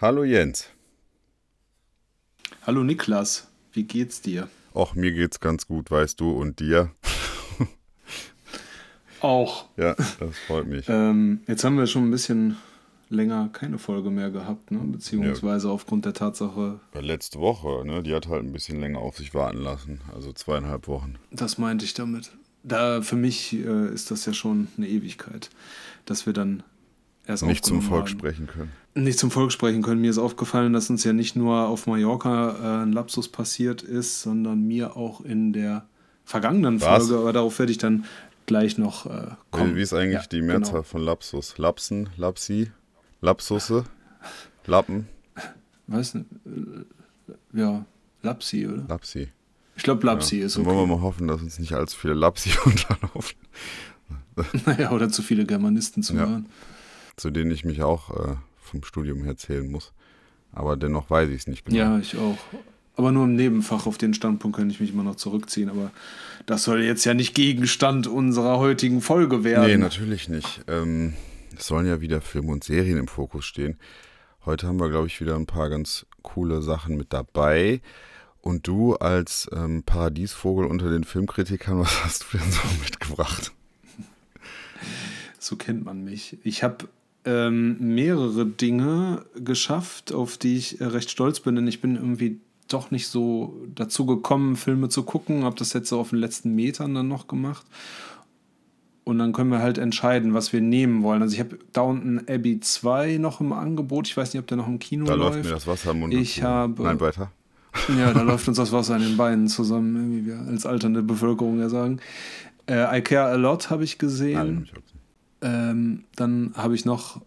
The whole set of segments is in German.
Hallo Jens. Hallo Niklas, wie geht's dir? Och, mir geht's ganz gut, weißt du, und dir? Auch. Ja, das freut mich. ähm, jetzt haben wir schon ein bisschen länger keine Folge mehr gehabt, ne? beziehungsweise ja. aufgrund der Tatsache. Letzte Woche, ne? die hat halt ein bisschen länger auf sich warten lassen, also zweieinhalb Wochen. Das meinte ich damit. Da für mich äh, ist das ja schon eine Ewigkeit, dass wir dann erst nicht zum Volk haben. sprechen können. Nicht zum Volk sprechen können. Mir ist aufgefallen, dass uns ja nicht nur auf Mallorca äh, ein Lapsus passiert ist, sondern mir auch in der vergangenen Was? Folge, aber darauf werde ich dann gleich noch äh, kommen. Wie ist eigentlich ja, die Mehrzahl genau. von Lapsus? Lapsen, Lapsi, Lapsusse, Lappen? Weiß nicht. Ja, Lapsi, oder? Lapsi. Ich glaube, Lapsi ja. ist okay. Wollen wir mal hoffen, dass uns nicht allzu viele Lapsi unterlaufen. naja, oder zu viele Germanisten zu hören. Zu denen ich mich auch äh, vom Studium her zählen muss. Aber dennoch weiß ich es nicht genau. Ja, ich auch. Aber nur im Nebenfach auf den Standpunkt kann ich mich immer noch zurückziehen. Aber das soll jetzt ja nicht Gegenstand unserer heutigen Folge werden. Nee, natürlich nicht. Ähm, es sollen ja wieder Filme und Serien im Fokus stehen. Heute haben wir, glaube ich, wieder ein paar ganz coole Sachen mit dabei. Und du als ähm, Paradiesvogel unter den Filmkritikern, was hast du denn so mitgebracht? So kennt man mich. Ich habe ähm, mehrere Dinge geschafft, auf die ich äh, recht stolz bin, denn ich bin irgendwie doch nicht so dazu gekommen, Filme zu gucken, habe das jetzt so auf den letzten Metern dann noch gemacht. Und dann können wir halt entscheiden, was wir nehmen wollen. Also ich habe Downton Abbey 2 noch im Angebot. Ich weiß nicht, ob der noch im Kino da läuft. Da läuft mir das Wasser im Mund. Ich habe, Nein, weiter. Ja, da läuft uns das Wasser an den Beinen zusammen, wie wir als alternde Bevölkerung ja sagen. Äh, I Care A Lot habe ich gesehen. Nein, ich ähm, dann habe ich noch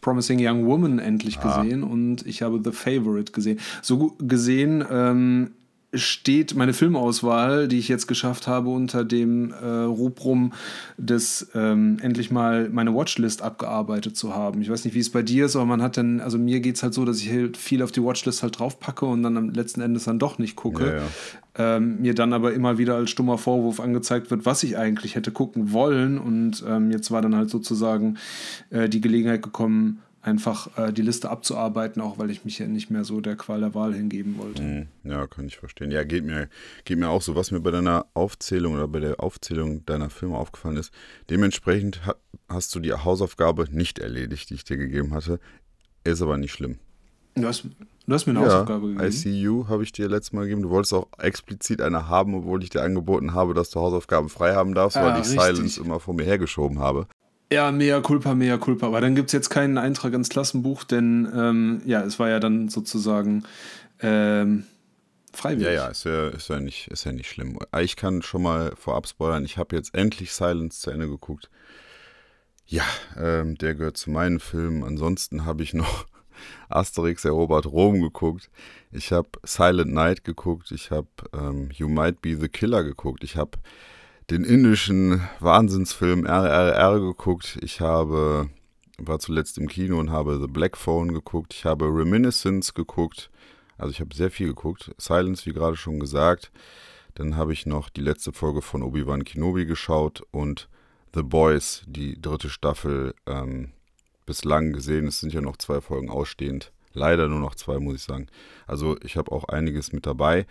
Promising Young Woman endlich ah. gesehen und ich habe The Favorite gesehen. So gesehen ähm, steht meine Filmauswahl, die ich jetzt geschafft habe, unter dem äh, Rubrum des ähm, endlich mal meine Watchlist abgearbeitet zu haben. Ich weiß nicht, wie es bei dir ist, aber man hat dann, also mir geht es halt so, dass ich halt viel auf die Watchlist halt draufpacke und dann am letzten Endes dann doch nicht gucke. Ja, ja. Ähm, mir dann aber immer wieder als stummer Vorwurf angezeigt wird, was ich eigentlich hätte gucken wollen. Und ähm, jetzt war dann halt sozusagen äh, die Gelegenheit gekommen, einfach äh, die Liste abzuarbeiten, auch weil ich mich ja nicht mehr so der Qual der Wahl hingeben wollte. Mhm. Ja, kann ich verstehen. Ja, geht mir, geht mir auch so. Was mir bei deiner Aufzählung oder bei der Aufzählung deiner Filme aufgefallen ist, dementsprechend ha hast du die Hausaufgabe nicht erledigt, die ich dir gegeben hatte. Ist aber nicht schlimm. Du hast, du hast mir eine ja, Hausaufgabe gegeben. ICU habe ich dir letztes Mal gegeben. Du wolltest auch explizit eine haben, obwohl ich dir angeboten habe, dass du Hausaufgaben frei haben darfst, ja, weil ich richtig. Silence immer vor mir hergeschoben habe. Ja, mea culpa, mea culpa. Aber dann gibt es jetzt keinen Eintrag ins Klassenbuch, denn ähm, ja, es war ja dann sozusagen ähm, freiwillig. Ja, ja, ist ja, ist, ja nicht, ist ja nicht schlimm. Ich kann schon mal vorab spoilern, ich habe jetzt endlich Silence zu Ende geguckt. Ja, ähm, der gehört zu meinen Filmen. Ansonsten habe ich noch Asterix erobert Rom geguckt. Ich habe Silent Night geguckt. Ich habe ähm, You Might Be the Killer geguckt. Ich habe den indischen Wahnsinnsfilm RRR geguckt. Ich habe, war zuletzt im Kino und habe The Black Phone geguckt. Ich habe Reminiscence geguckt. Also ich habe sehr viel geguckt. Silence, wie gerade schon gesagt. Dann habe ich noch die letzte Folge von Obi-Wan Kenobi geschaut und The Boys, die dritte Staffel, ähm, bislang gesehen. Es sind ja noch zwei Folgen ausstehend. Leider nur noch zwei, muss ich sagen. Also ich habe auch einiges mit dabei.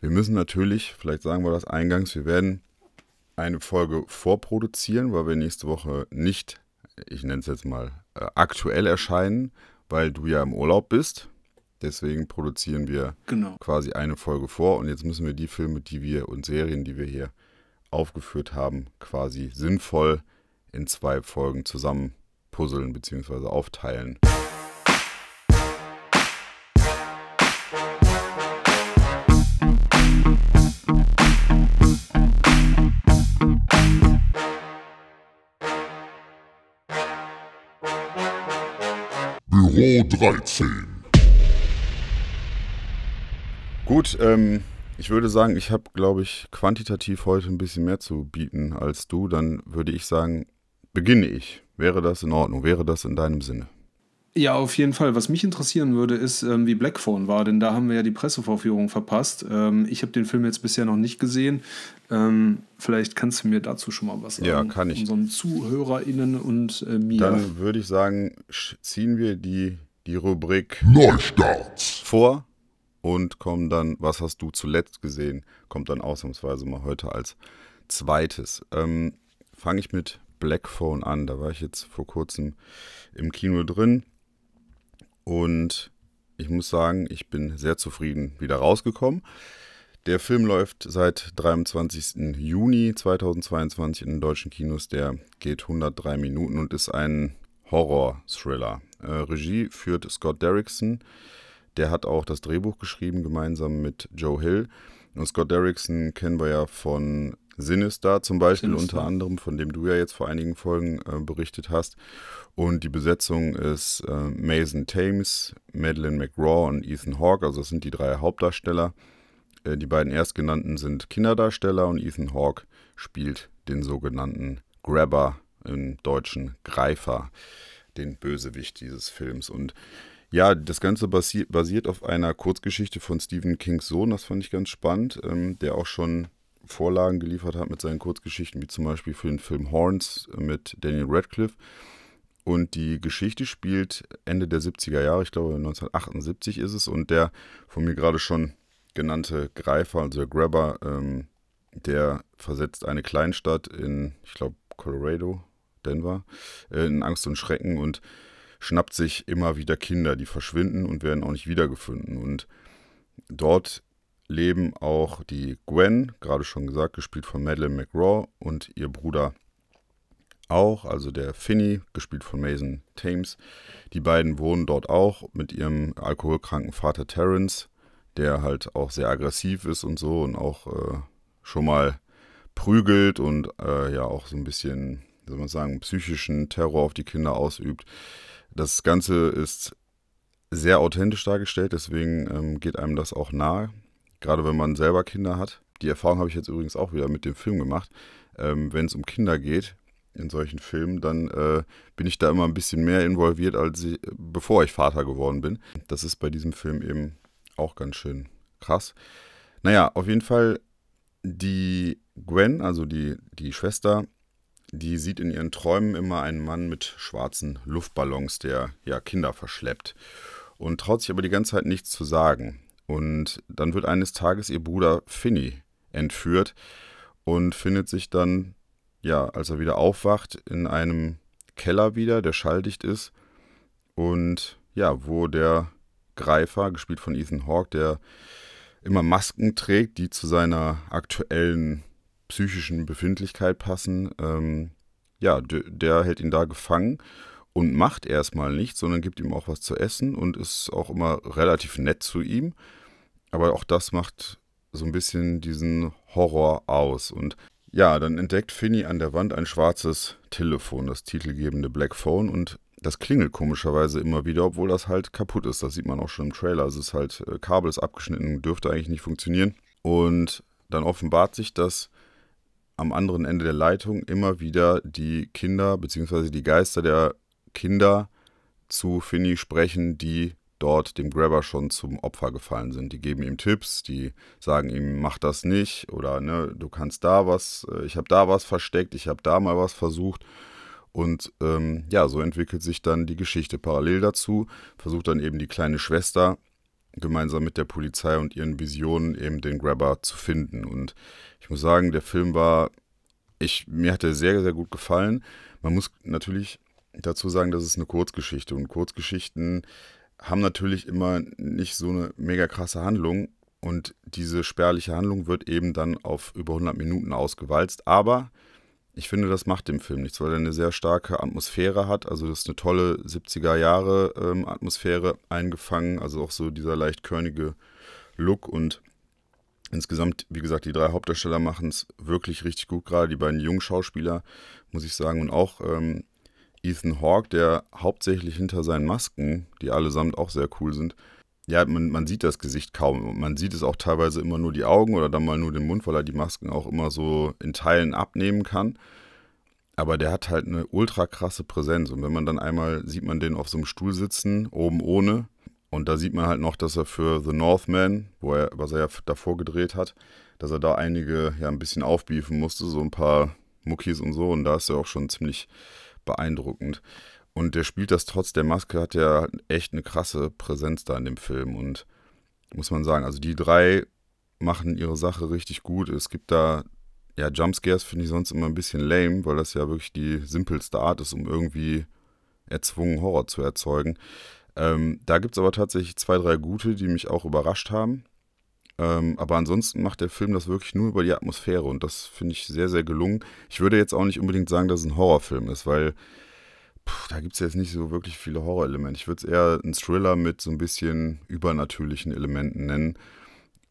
Wir müssen natürlich, vielleicht sagen wir das eingangs, wir werden eine Folge vorproduzieren, weil wir nächste Woche nicht, ich nenne es jetzt mal, äh, aktuell erscheinen, weil du ja im Urlaub bist. Deswegen produzieren wir genau. quasi eine Folge vor und jetzt müssen wir die Filme, die wir und Serien, die wir hier aufgeführt haben, quasi sinnvoll in zwei Folgen zusammen puzzeln bzw. aufteilen. Büro 13. Gut, ähm, ich würde sagen, ich habe, glaube ich, quantitativ heute ein bisschen mehr zu bieten als du. Dann würde ich sagen, beginne ich. Wäre das in Ordnung? Wäre das in deinem Sinne? Ja, auf jeden Fall. Was mich interessieren würde, ist, ähm, wie Blackphone war, denn da haben wir ja die Pressevorführung verpasst. Ähm, ich habe den Film jetzt bisher noch nicht gesehen. Ähm, vielleicht kannst du mir dazu schon mal was sagen. Ja, kann ich. Unseren ZuhörerInnen und äh, mir. Dann würde ich sagen, ziehen wir die, die Rubrik Neustarts vor und kommen dann, was hast du zuletzt gesehen, kommt dann ausnahmsweise mal heute als zweites. Ähm, Fange ich mit Black Phone an. Da war ich jetzt vor kurzem im Kino drin und ich muss sagen, ich bin sehr zufrieden wieder rausgekommen. Der Film läuft seit 23. Juni 2022 in den deutschen Kinos. Der geht 103 Minuten und ist ein Horror-Thriller. Äh, Regie führt Scott Derrickson. Der hat auch das Drehbuch geschrieben, gemeinsam mit Joe Hill. Und Scott Derrickson kennen wir ja von Sinister zum Beispiel, Sinister. unter anderem, von dem du ja jetzt vor einigen Folgen äh, berichtet hast. Und die Besetzung ist äh, Mason Thames, Madeleine McGraw und Ethan Hawke. Also das sind die drei Hauptdarsteller. Äh, die beiden erstgenannten sind Kinderdarsteller und Ethan Hawke spielt den sogenannten Grabber im deutschen Greifer, den Bösewicht dieses Films. Und ja, das Ganze basi basiert auf einer Kurzgeschichte von Stephen Kings Sohn, das fand ich ganz spannend, ähm, der auch schon Vorlagen geliefert hat mit seinen Kurzgeschichten, wie zum Beispiel für den Film Horns mit Daniel Radcliffe. Und die Geschichte spielt Ende der 70er Jahre, ich glaube 1978 ist es, und der von mir gerade schon genannte Greifer, also der Grabber, ähm, der versetzt eine Kleinstadt in, ich glaube, Colorado, Denver, äh, in Angst und Schrecken und schnappt sich immer wieder Kinder, die verschwinden und werden auch nicht wiedergefunden. Und dort leben auch die Gwen, gerade schon gesagt, gespielt von Madeleine McRaw und ihr Bruder auch, also der Finney, gespielt von Mason Thames. Die beiden wohnen dort auch mit ihrem alkoholkranken Vater Terence, der halt auch sehr aggressiv ist und so und auch äh, schon mal prügelt und äh, ja auch so ein bisschen, soll man sagen, psychischen Terror auf die Kinder ausübt. Das Ganze ist sehr authentisch dargestellt, deswegen ähm, geht einem das auch nahe gerade wenn man selber Kinder hat. Die Erfahrung habe ich jetzt übrigens auch wieder mit dem Film gemacht. Ähm, wenn es um Kinder geht in solchen Filmen, dann äh, bin ich da immer ein bisschen mehr involviert, als ich, bevor ich Vater geworden bin. Das ist bei diesem Film eben auch ganz schön krass. Naja, auf jeden Fall die Gwen, also die, die Schwester, die sieht in ihren Träumen immer einen Mann mit schwarzen Luftballons, der ja Kinder verschleppt und traut sich aber die ganze Zeit nichts zu sagen. Und dann wird eines Tages ihr Bruder Finny entführt und findet sich dann, ja, als er wieder aufwacht, in einem Keller wieder, der schalldicht ist. Und ja, wo der Greifer, gespielt von Ethan Hawke, der immer Masken trägt, die zu seiner aktuellen psychischen Befindlichkeit passen, ähm, ja, der hält ihn da gefangen und macht erstmal nichts, sondern gibt ihm auch was zu essen und ist auch immer relativ nett zu ihm. Aber auch das macht so ein bisschen diesen Horror aus. Und ja, dann entdeckt Finny an der Wand ein schwarzes Telefon, das titelgebende Black Phone. Und das klingelt komischerweise immer wieder, obwohl das halt kaputt ist. Das sieht man auch schon im Trailer. Es ist halt, äh, Kabel ist abgeschnitten, dürfte eigentlich nicht funktionieren. Und dann offenbart sich, dass am anderen Ende der Leitung immer wieder die Kinder bzw. die Geister der Kinder zu Finny sprechen, die dort dem Grabber schon zum Opfer gefallen sind. Die geben ihm Tipps, die sagen ihm, mach das nicht oder ne, du kannst da was, äh, ich habe da was versteckt, ich habe da mal was versucht. Und ähm, ja, so entwickelt sich dann die Geschichte parallel dazu, versucht dann eben die kleine Schwester gemeinsam mit der Polizei und ihren Visionen eben den Grabber zu finden. Und ich muss sagen, der Film war, ich, mir hat er sehr, sehr gut gefallen. Man muss natürlich dazu sagen, das ist eine Kurzgeschichte und Kurzgeschichten haben natürlich immer nicht so eine mega krasse Handlung und diese spärliche Handlung wird eben dann auf über 100 Minuten ausgewalzt. Aber ich finde, das macht dem Film nichts, weil er eine sehr starke Atmosphäre hat. Also das ist eine tolle 70er Jahre ähm, Atmosphäre eingefangen, also auch so dieser leicht körnige Look und insgesamt, wie gesagt, die drei Hauptdarsteller machen es wirklich richtig gut, gerade die beiden jungen Schauspieler, muss ich sagen, und auch ähm, Ethan Hawke, der hauptsächlich hinter seinen Masken, die allesamt auch sehr cool sind, ja, man, man sieht das Gesicht kaum. Man sieht es auch teilweise immer nur die Augen oder dann mal nur den Mund, weil er die Masken auch immer so in Teilen abnehmen kann. Aber der hat halt eine ultra krasse Präsenz. Und wenn man dann einmal sieht man den auf so einem Stuhl sitzen, oben ohne. Und da sieht man halt noch, dass er für The Northman, wo er, was er ja davor gedreht hat, dass er da einige ja ein bisschen aufbiefen musste, so ein paar Muckis und so. Und da ist er auch schon ziemlich beeindruckend. Und der spielt das trotz der Maske, hat ja echt eine krasse Präsenz da in dem Film. Und muss man sagen, also die drei machen ihre Sache richtig gut. Es gibt da, ja, Jumpscares finde ich sonst immer ein bisschen lame, weil das ja wirklich die simpelste Art ist, um irgendwie erzwungen Horror zu erzeugen. Ähm, da gibt es aber tatsächlich zwei, drei gute, die mich auch überrascht haben. Ähm, aber ansonsten macht der Film das wirklich nur über die Atmosphäre und das finde ich sehr, sehr gelungen. Ich würde jetzt auch nicht unbedingt sagen, dass es ein Horrorfilm ist, weil pff, da gibt es jetzt nicht so wirklich viele Horrorelemente. Ich würde es eher einen Thriller mit so ein bisschen übernatürlichen Elementen nennen.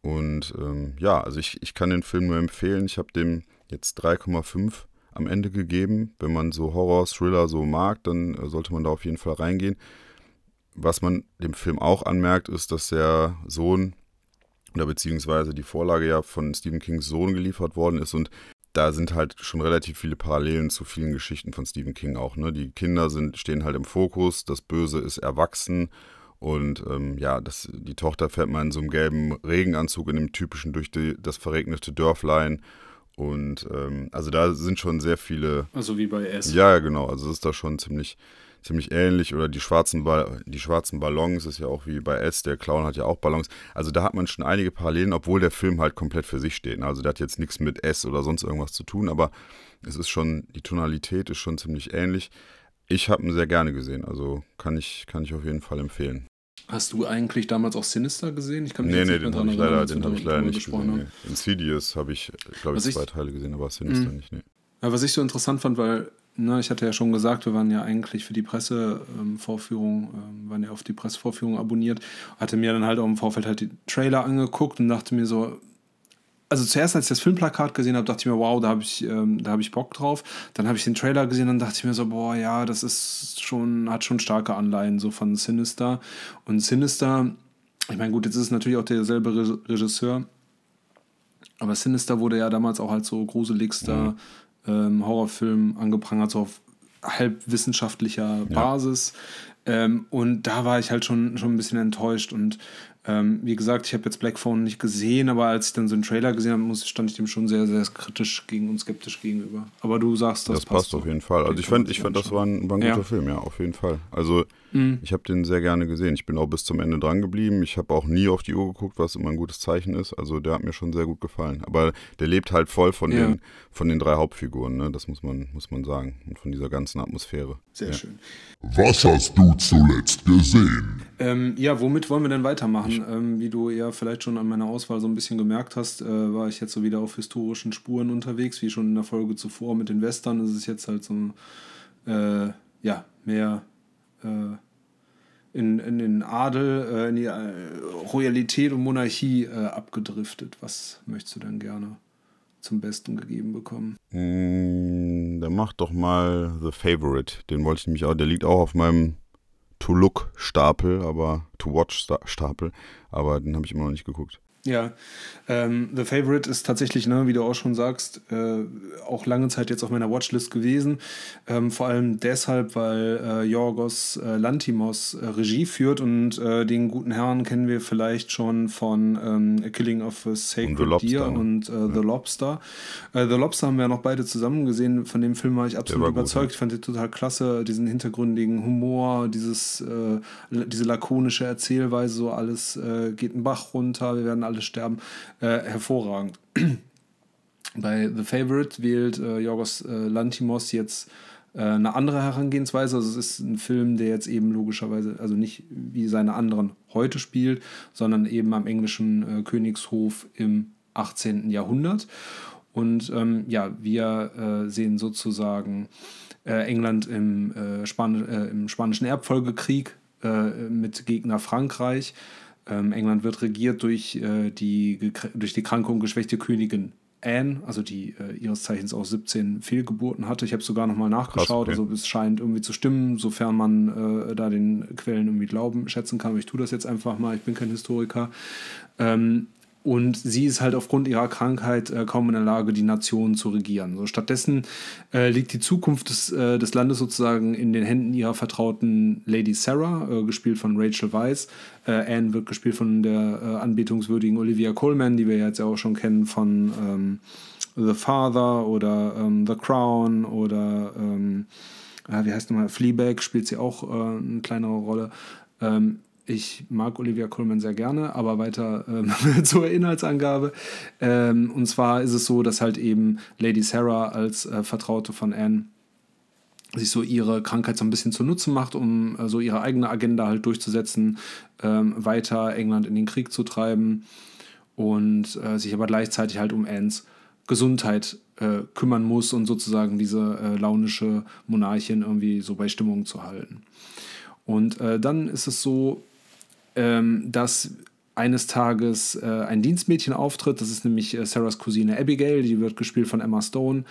Und ähm, ja, also ich, ich kann den Film nur empfehlen. Ich habe dem jetzt 3,5 am Ende gegeben. Wenn man so Horror, Thriller so mag, dann äh, sollte man da auf jeden Fall reingehen. Was man dem Film auch anmerkt, ist, dass der Sohn oder beziehungsweise die Vorlage ja von Stephen Kings Sohn geliefert worden ist und da sind halt schon relativ viele Parallelen zu vielen Geschichten von Stephen King auch. Ne? Die Kinder sind, stehen halt im Fokus, das Böse ist erwachsen und ähm, ja, das, die Tochter fährt mal in so einem gelben Regenanzug in dem typischen durch die, das verregnete Dörflein. Und ähm, also da sind schon sehr viele. Also wie bei S. Ja, genau. Also es ist da schon ziemlich, ziemlich ähnlich. Oder die schwarzen, die schwarzen Ballons ist ja auch wie bei S. Der Clown hat ja auch Ballons. Also da hat man schon einige Parallelen, obwohl der Film halt komplett für sich steht. Also der hat jetzt nichts mit S oder sonst irgendwas zu tun, aber es ist schon, die Tonalität ist schon ziemlich ähnlich. Ich habe ihn sehr gerne gesehen, also kann ich, kann ich auf jeden Fall empfehlen. Hast du eigentlich damals auch Sinister gesehen? Ich kann mich nee, nee, den habe ich leider, den hab ich leider nicht gesehen. Nee. Insidious habe ich, glaube ich, zwei Teile gesehen, aber Sinister mh. nicht. Nee. Ja, was ich so interessant fand, weil ne, ich hatte ja schon gesagt, wir waren ja eigentlich für die Pressevorführung, ähm, waren ja auf die Pressevorführung abonniert, hatte mir dann halt auch im Vorfeld halt die Trailer angeguckt und dachte mir so, also zuerst, als ich das Filmplakat gesehen habe, dachte ich mir, wow, da habe ich, ähm, da hab ich Bock drauf. Dann habe ich den Trailer gesehen, dann dachte ich mir so, boah, ja, das ist schon, hat schon starke Anleihen so von Sinister. Und Sinister, ich meine, gut, jetzt ist es natürlich auch derselbe Regisseur, aber Sinister wurde ja damals auch als so gruseligster. Ähm, Horrorfilm angeprangert, so auf halbwissenschaftlicher Basis. Ja. Ähm, und da war ich halt schon, schon ein bisschen enttäuscht und ähm, wie gesagt, ich habe jetzt Black Phone nicht gesehen, aber als ich dann so einen Trailer gesehen habe, stand ich dem schon sehr, sehr kritisch gegen und skeptisch gegenüber. Aber du sagst, das, das passt. passt auf jeden Fall. Also ich fand, ich fand, das war ein, war ein guter ja. Film, ja, auf jeden Fall. Also mhm. ich habe den sehr gerne gesehen. Ich bin auch bis zum Ende dran geblieben. Ich habe auch nie auf die Uhr geguckt, was immer ein gutes Zeichen ist. Also der hat mir schon sehr gut gefallen. Aber der lebt halt voll von, ja. den, von den drei Hauptfiguren, ne? das muss man, muss man sagen. Und von dieser ganzen Atmosphäre. Sehr ja. schön. Was hast du zuletzt gesehen? Ähm, ja, womit wollen wir denn weitermachen? Ähm, wie du ja vielleicht schon an meiner Auswahl so ein bisschen gemerkt hast, äh, war ich jetzt so wieder auf historischen Spuren unterwegs, wie schon in der Folge zuvor mit den Western. ist Es jetzt halt so äh, ja, mehr in, in den Adel, äh, in die äh, Royalität und Monarchie äh, abgedriftet. Was möchtest du denn gerne zum Besten gegeben bekommen? Mm, dann mach doch mal The Favorite. Den wollte ich nämlich auch, der liegt auch auf meinem To-Look-Stapel, aber To-Watch-Stapel, aber den habe ich immer noch nicht geguckt. Ja, ähm, The Favorite ist tatsächlich, ne, wie du auch schon sagst, äh, auch lange Zeit jetzt auf meiner Watchlist gewesen. Ähm, vor allem deshalb, weil äh, Yorgos äh, Lantimos äh, Regie führt und äh, den guten Herrn kennen wir vielleicht schon von ähm, A Killing of a Sacred Deer und äh, ja. The Lobster. The Lobster haben wir ja noch beide zusammen gesehen. Von dem Film war ich absolut war überzeugt. Gut, ja. Ich fand den total klasse, diesen hintergründigen Humor, dieses, diese lakonische Erzählweise, so alles geht einen Bach runter, wir werden alle sterben, äh, hervorragend. Bei The Favorite wählt äh, Yorgos äh, Lantimos jetzt äh, eine andere Herangehensweise. Also es ist ein Film, der jetzt eben logischerweise, also nicht wie seine anderen heute spielt, sondern eben am englischen äh, Königshof im 18. Jahrhundert. Und ähm, ja, wir äh, sehen sozusagen äh, England im, äh, Span äh, im Spanischen Erbfolgekrieg mit Gegner Frankreich. Ähm, England wird regiert durch, äh, die, durch die kranke und geschwächte Königin Anne, also die äh, ihres Zeichens auch 17 Fehlgeburten hatte. Ich habe sogar nochmal nachgeschaut, Krass, okay. also es scheint irgendwie zu stimmen, sofern man äh, da den Quellen irgendwie Glauben schätzen kann. Aber ich tue das jetzt einfach mal, ich bin kein Historiker. Ähm, und sie ist halt aufgrund ihrer Krankheit äh, kaum in der Lage, die Nation zu regieren. So, stattdessen äh, liegt die Zukunft des, äh, des Landes sozusagen in den Händen ihrer vertrauten Lady Sarah, äh, gespielt von Rachel Weisz. Äh, Anne wird gespielt von der äh, anbetungswürdigen Olivia Colman, die wir jetzt ja auch schon kennen von ähm, The Father oder ähm, The Crown oder ähm, ja, wie heißt nochmal, Fleabag spielt sie auch eine kleinere Rolle. Ähm, ich mag Olivia Colman sehr gerne, aber weiter ähm, zur Inhaltsangabe. Ähm, und zwar ist es so, dass halt eben Lady Sarah als äh, Vertraute von Anne sich so ihre Krankheit so ein bisschen zunutze macht, um äh, so ihre eigene Agenda halt durchzusetzen, ähm, weiter England in den Krieg zu treiben und äh, sich aber gleichzeitig halt um Annes Gesundheit äh, kümmern muss und sozusagen diese äh, launische Monarchin irgendwie so bei Stimmung zu halten. Und äh, dann ist es so, ähm, dass eines Tages äh, ein Dienstmädchen auftritt. Das ist nämlich äh, Sarahs Cousine Abigail, die wird gespielt von Emma Stone.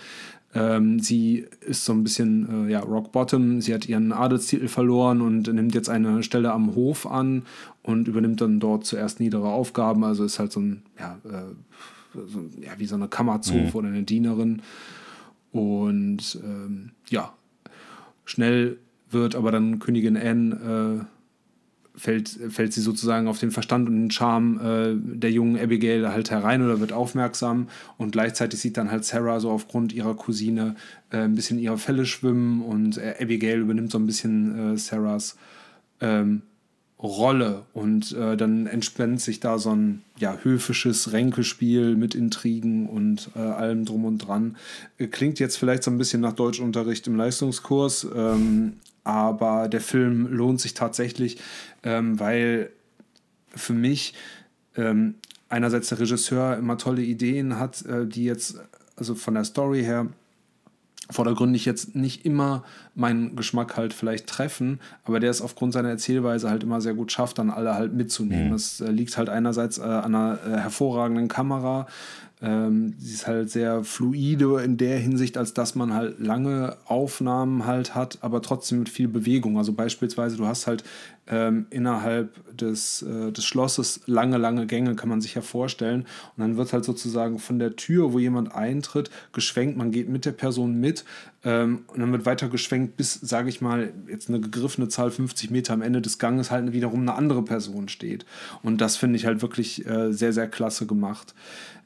Ähm, sie ist so ein bisschen äh, ja, Rock Bottom. Sie hat ihren Adelstitel verloren und nimmt jetzt eine Stelle am Hof an und übernimmt dann dort zuerst niedere Aufgaben. Also ist halt so ein, ja, äh, so, ja wie so eine Kammerzofe mhm. oder eine Dienerin. Und ähm, ja, schnell wird aber dann Königin Anne äh, fällt, fällt sie sozusagen auf den Verstand und den Charme äh, der jungen Abigail halt herein oder wird aufmerksam und gleichzeitig sieht dann halt Sarah so aufgrund ihrer Cousine äh, ein bisschen ihre Fälle schwimmen und äh, Abigail übernimmt so ein bisschen äh, Sarahs ähm, Rolle und äh, dann entspannt sich da so ein ja, höfisches Ränkespiel mit Intrigen und äh, allem drum und dran. Klingt jetzt vielleicht so ein bisschen nach Deutschunterricht im Leistungskurs, ähm, aber der Film lohnt sich tatsächlich, ähm, weil für mich ähm, einerseits der Regisseur immer tolle Ideen hat, äh, die jetzt, also von der Story her, vordergründig jetzt nicht immer meinen Geschmack halt vielleicht treffen, aber der es aufgrund seiner Erzählweise halt immer sehr gut schafft, dann alle halt mitzunehmen. Es äh, liegt halt einerseits äh, an einer äh, hervorragenden Kamera, ähm, sie ist halt sehr fluide in der Hinsicht, als dass man halt lange Aufnahmen halt hat, aber trotzdem mit viel Bewegung. Also beispielsweise, du hast halt ähm, innerhalb des, äh, des Schlosses lange, lange Gänge, kann man sich ja vorstellen. Und dann wird halt sozusagen von der Tür, wo jemand eintritt, geschwenkt. Man geht mit der Person mit ähm, und dann wird weiter geschwenkt, bis, sage ich mal, jetzt eine gegriffene Zahl 50 Meter am Ende des Ganges halt wiederum eine andere Person steht. Und das finde ich halt wirklich äh, sehr, sehr klasse gemacht.